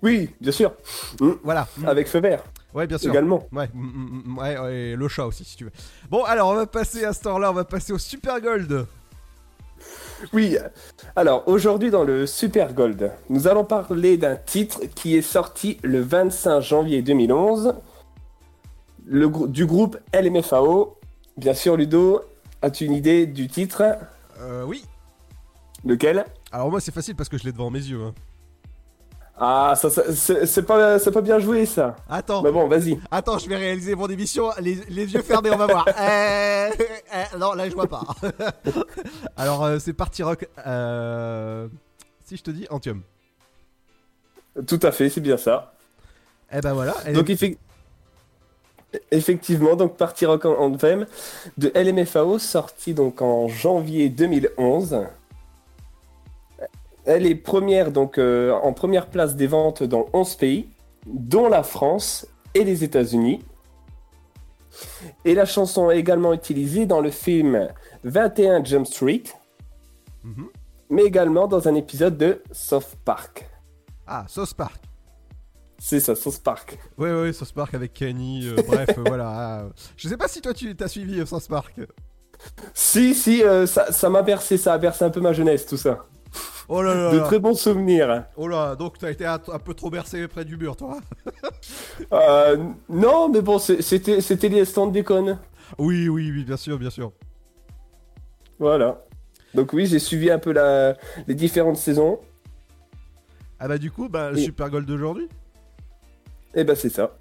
Oui, bien sûr. Mm. Voilà. Avec feu vert. Ouais, bien sûr. Également. Ouais, mm, ouais, ouais, et le chat aussi, si tu veux. Bon, alors, on va passer à ce temps-là, on va passer au Super Gold. Oui, alors aujourd'hui dans le Super Gold, nous allons parler d'un titre qui est sorti le 25 janvier 2011 le, grou- du groupe LMFAO. Bien sûr, Ludo, as-tu une idée du titre? Euh, oui. Lequel? Alors, moi, c'est facile parce que je l'ai devant mes yeux. hein. Ah, ça, ça- c'est pas, pas bien joué ça. Attends. Mais bon, vas-y. Attends, je vais réaliser mon émission, les, les yeux fermés, on va voir. <laughs> Euh, euh, non, là, je vois pas. <laughs> Alors, euh, c'est Party Rock. euh, si je te dis Antium. Tout à fait, c'est bien ça. Eh ben voilà. Donc effe- effectivement, donc Party Rock Anthem de LMFAO sorti donc en janvier 2011. Elle est première donc euh, en première place des ventes dans 11 pays, dont la France et les États-Unis. Et la chanson est également utilisée dans le film 21 Jump Street. Mhm. mais également dans un épisode de South Park. Ah, Sauce Park. C'est ça, South Park. Ouais, ouais, South Park avec Kenny. euh, <laughs> bref, euh, voilà. ah, je sais pas si toi tu t'as suivi euh, South Park. Si, si, euh, ça ça m'a bercé, ça a bercé un peu ma jeunesse, tout ça. Oh là là De là. très bons souvenirs. Oh là, donc t'as été un, un peu trop bercé près du mur, toi. <laughs> Euh, non, mais bon, c'était c'était les stands déconne. oui, oui, oui, bien sûr, bien sûr. Voilà. Donc oui, j'ai suivi un peu la... les différentes saisons. Ah bah du coup, bah le Et- Super Gold d'aujourd'hui. Et bah c'est ça.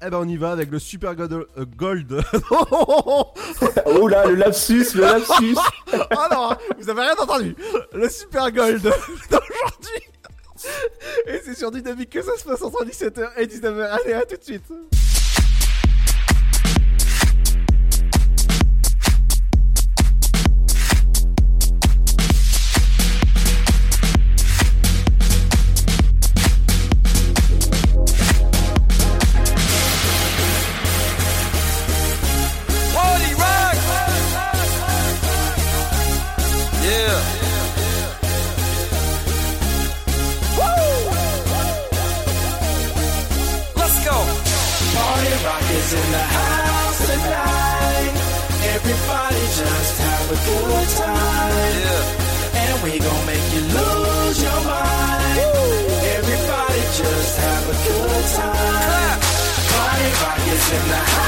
Eh ben on y va avec le Super Gold. euh, Gold. <laughs> oh là, le lapsus, le lapsus. <laughs> oh non, vous avez rien entendu. Le Super Gold <laughs> d'aujourd'hui. Et c'est sur Dynamique que ça se passe entre 17h et 19h. Allez, à tout de suite. We gon' make you lose your mind. Everybody just have a good time. Party rock is in the house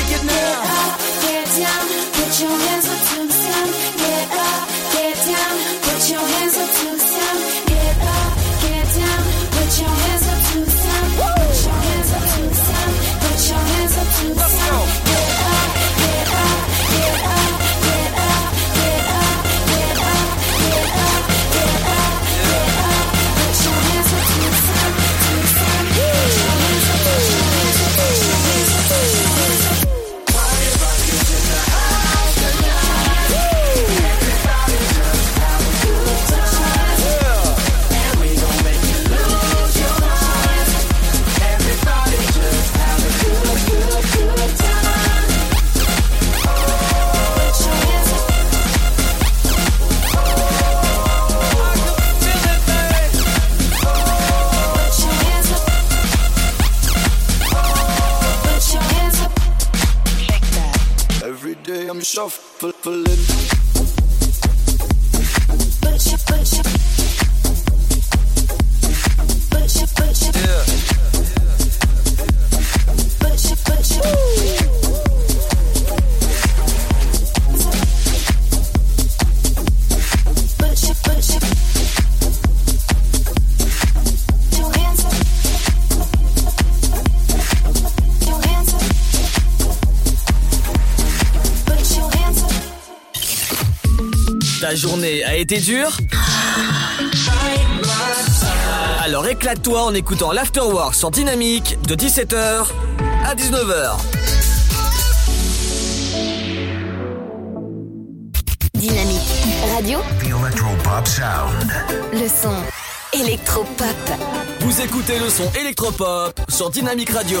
Naked now. Get down, put your hands up to the sound. Get up, get down, put your hands feeling. Ta journée a été dure Alors éclate-toi en écoutant l'Afterwork sur Dynamique de 17h à 19h. Dynamique Radio. The Electropop Sound. Le son électropop. Vous écoutez le son électropop sur Dynamique Radio.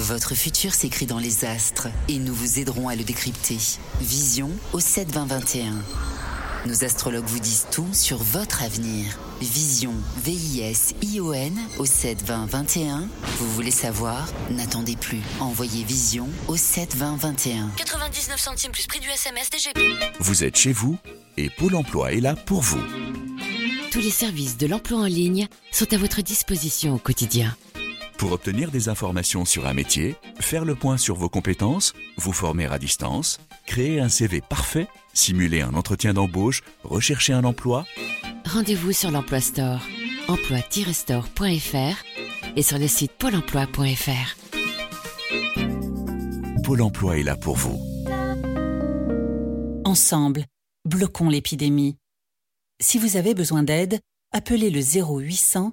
Votre futur s'écrit dans les astres et nous vous aiderons à le décrypter. Vision au 7 20 21. Nos astrologues vous disent tout sur votre avenir. Vision, V-I-S-I-O-N au 7 20 21. Vous voulez savoir? N'attendez plus. Envoyez Vision au 7 20 21. 99 centimes plus prix du SMS DGP. Vous êtes chez vous et Pôle emploi est là pour vous. Tous les services de l'emploi en ligne sont à votre disposition au quotidien. Pour obtenir des informations sur un métier, faire le point sur vos compétences, vous former à distance, créer un CV parfait, simuler un entretien d'embauche, rechercher un emploi, Rendez-vous sur l'Emploi Store, emploi-store.fr et sur le site pôle emploi.fr. Pôle emploi est là pour vous. Ensemble, bloquons l'épidémie. Si vous avez besoin d'aide, appelez le 0800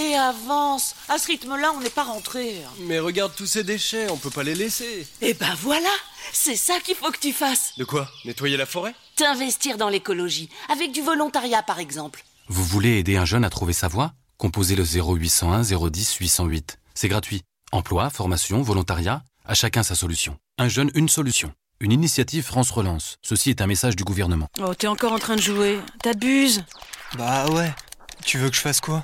avance. À ce rythme-là, on n'est pas rentré. Mais regarde tous ces déchets, on peut pas les laisser. Eh ben voilà, c'est ça qu'il faut que tu fasses. De quoi? Nettoyer la forêt? T'investir dans l'écologie, avec du volontariat par exemple. Vous voulez aider un jeune à trouver sa voie? Composez le 0801 010 808. C'est gratuit. Emploi, formation, volontariat, à chacun sa solution. Un jeune, une solution. Une initiative France Relance. Ceci est un message du gouvernement. Oh, t'es encore en train de jouer. T'abuses. Bah ouais. Tu veux que je fasse quoi?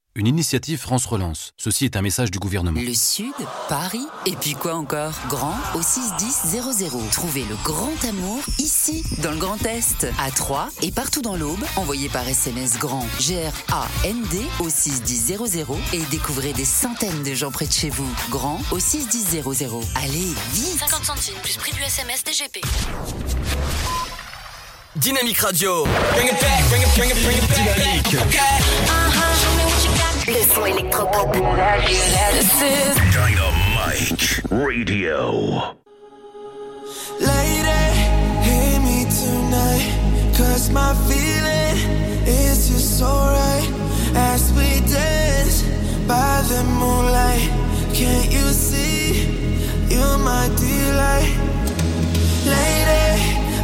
Une initiative France Relance. Ceci est un message du gouvernement. Le Sud, Paris, et puis quoi encore? Grand au 61000. Trouvez le grand amour ici, dans le Grand Est, à Troyes et partout dans l'Aube. Envoyez par SMS grand G-R-A-N-D au 61000 et découvrez des centaines de gens près de chez vous. Grand au 61000. Allez, vite 50 centimes plus prix du SMS DGP. Dynamique Radio. Bring it back, bring it, bring it, bring it back. Uh-huh. Dynamique. Le son électropop. Dynamite Radio. Lady, hear me tonight. Cause my feeling is just so right. As we dance by the moonlight. Can't you see? You're my delight. Lady,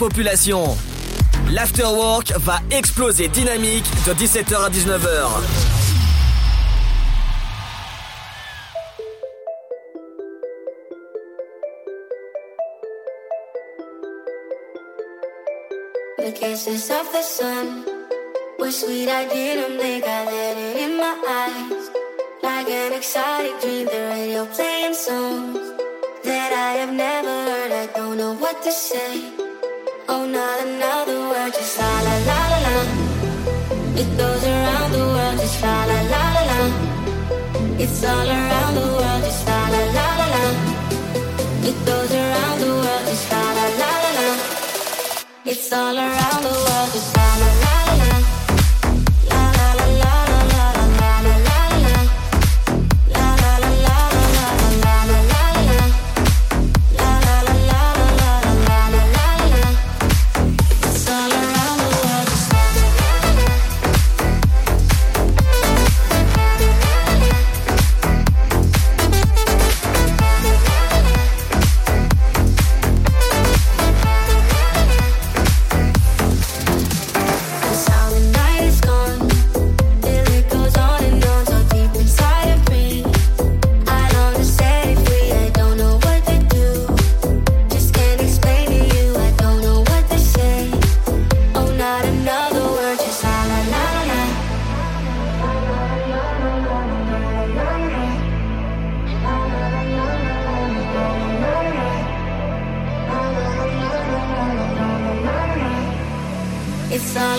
Population. L'afterwork va exploser dynamique de 17h à 19h. The kisses of the sun were sweet. I didn't think I let it in my eyes. Like an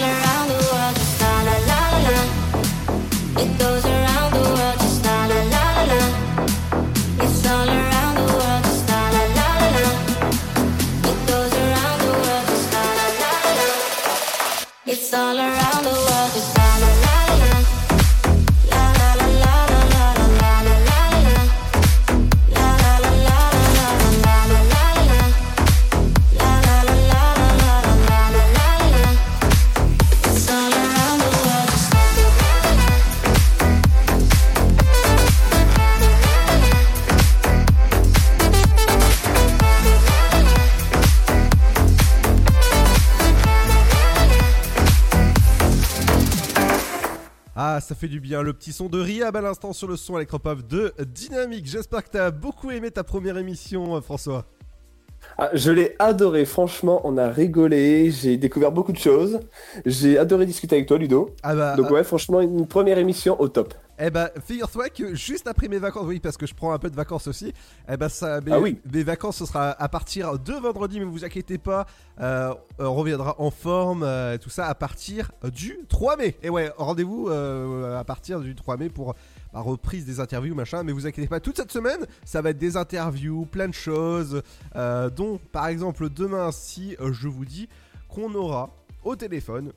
around the world, just la la la la. It goes fait du bien. Le petit son de Riab à l'instant sur le son électropop de Dynamique. J'espère que t'as beaucoup aimé ta première émission, François. Ah, je l'ai adoré, franchement, on a rigolé, j'ai découvert beaucoup de choses. J'ai adoré discuter avec toi, Ludo. Ah bah, Donc ah- ouais, franchement, une première émission au top. Eh bah, figure-toi que juste après mes vacances, oui, parce que je prends un peu de vacances aussi, eh bah, ça, mes, Ah oui. mes vacances, ce sera à partir de vendredi, mais vous inquiétez pas, euh, on reviendra en forme, euh, tout ça à partir du 3 mai. Et ouais, rendez-vous euh, à partir du 3 mai pour la reprise des interviews, machin, mais vous inquiétez pas, toute cette semaine, ça va être des interviews, plein de choses, euh, dont par exemple demain, si euh, je vous dis qu'on aura au téléphone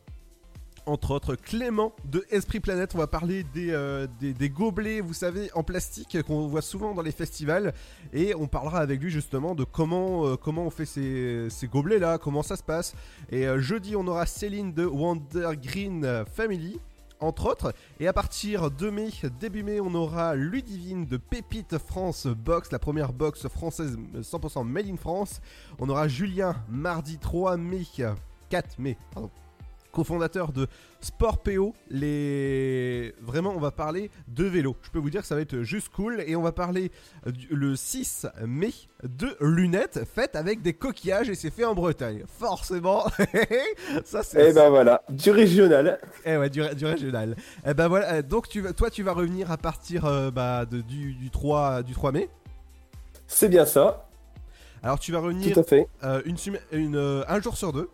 entre autres Clément de Esprit Planète. On va parler des, euh, des, des gobelets, vous savez, en plastique qu'on voit souvent dans les festivals. Et on parlera avec lui justement de comment, comment on fait ces, ces gobelets là, comment ça se passe. Et jeudi, on aura Céline de Wonder Green Family. Entre autres, et à partir de mai, début mai, on aura Ludivine de Pépite France Box, la première box française euh, 100% made in France. On aura Julien mardi 3 mai, 4 mai, pardon, cofondateur de Sport PO. Les... Vraiment, on va parler de vélo. Je peux vous dire que ça va être juste cool. Et on va parler du- le 6 mai de lunettes faites avec des coquillages et c'est fait en Bretagne. Forcément. <laughs> ça, c'est. Et ben voilà, du régional. Eh ouais, du, du régional. Eh ben voilà, euh, donc tu vas, toi tu vas revenir à partir euh, bah, de- du, du 3, du 3 mai. C'est bien ça. Alors tu vas revenir Tout à fait. euh, une, une, euh, un jour sur deux.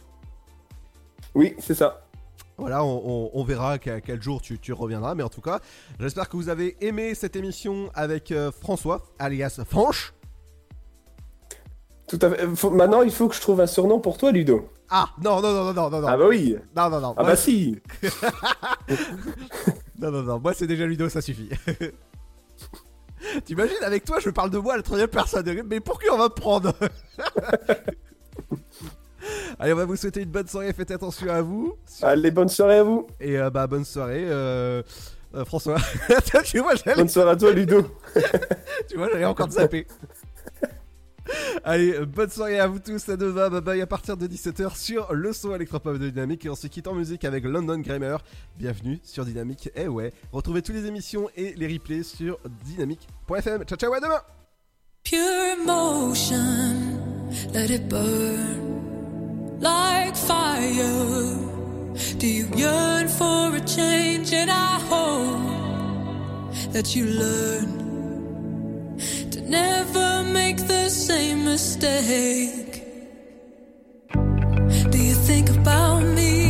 Oui, c'est ça. Voilà, on, on- on verra quel, quel jour tu, tu reviendras. Mais en tout cas, j'espère que vous avez aimé cette émission avec euh, François, alias Franche. Tout à fait. Faut- Maintenant, il faut que je trouve un surnom pour toi, Ludo. Ah, non, non, non, non, non, non. Ah bah oui. Non, non, non. Ah Moi, bah si. <laughs> non, non, non. Moi, c'est déjà Ludo, ça suffit. <laughs> T'imagines, avec toi, je parle de moi à la troisième personne. Mais pour qui on va me prendre? <laughs> Allez, on va vous souhaiter une bonne soirée. Faites attention à vous. Allez, bonne soirée à vous. Et euh, bah, bonne soirée, euh, euh, François. <laughs> tu vois, j'allais- Bonne soirée à toi, Ludo. <laughs> tu vois, j'allais encore te zapper. Allez, bonne soirée à vous tous, à Nova, bye bye à partir de 17h sur le son électropop de Dynamique et on se quitte en musique avec London Grammar. Bienvenue sur Dynamique, eh ouais. Retrouvez toutes les émissions et les replays sur dynamique.fm. Ciao ciao, à demain Pure emotion, let it burn like fire. Do you yearn for a change? And I hope that you learn to never make the same mistake. Do you think about me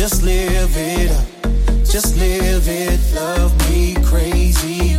Just live it up. Just live it. Love me crazy.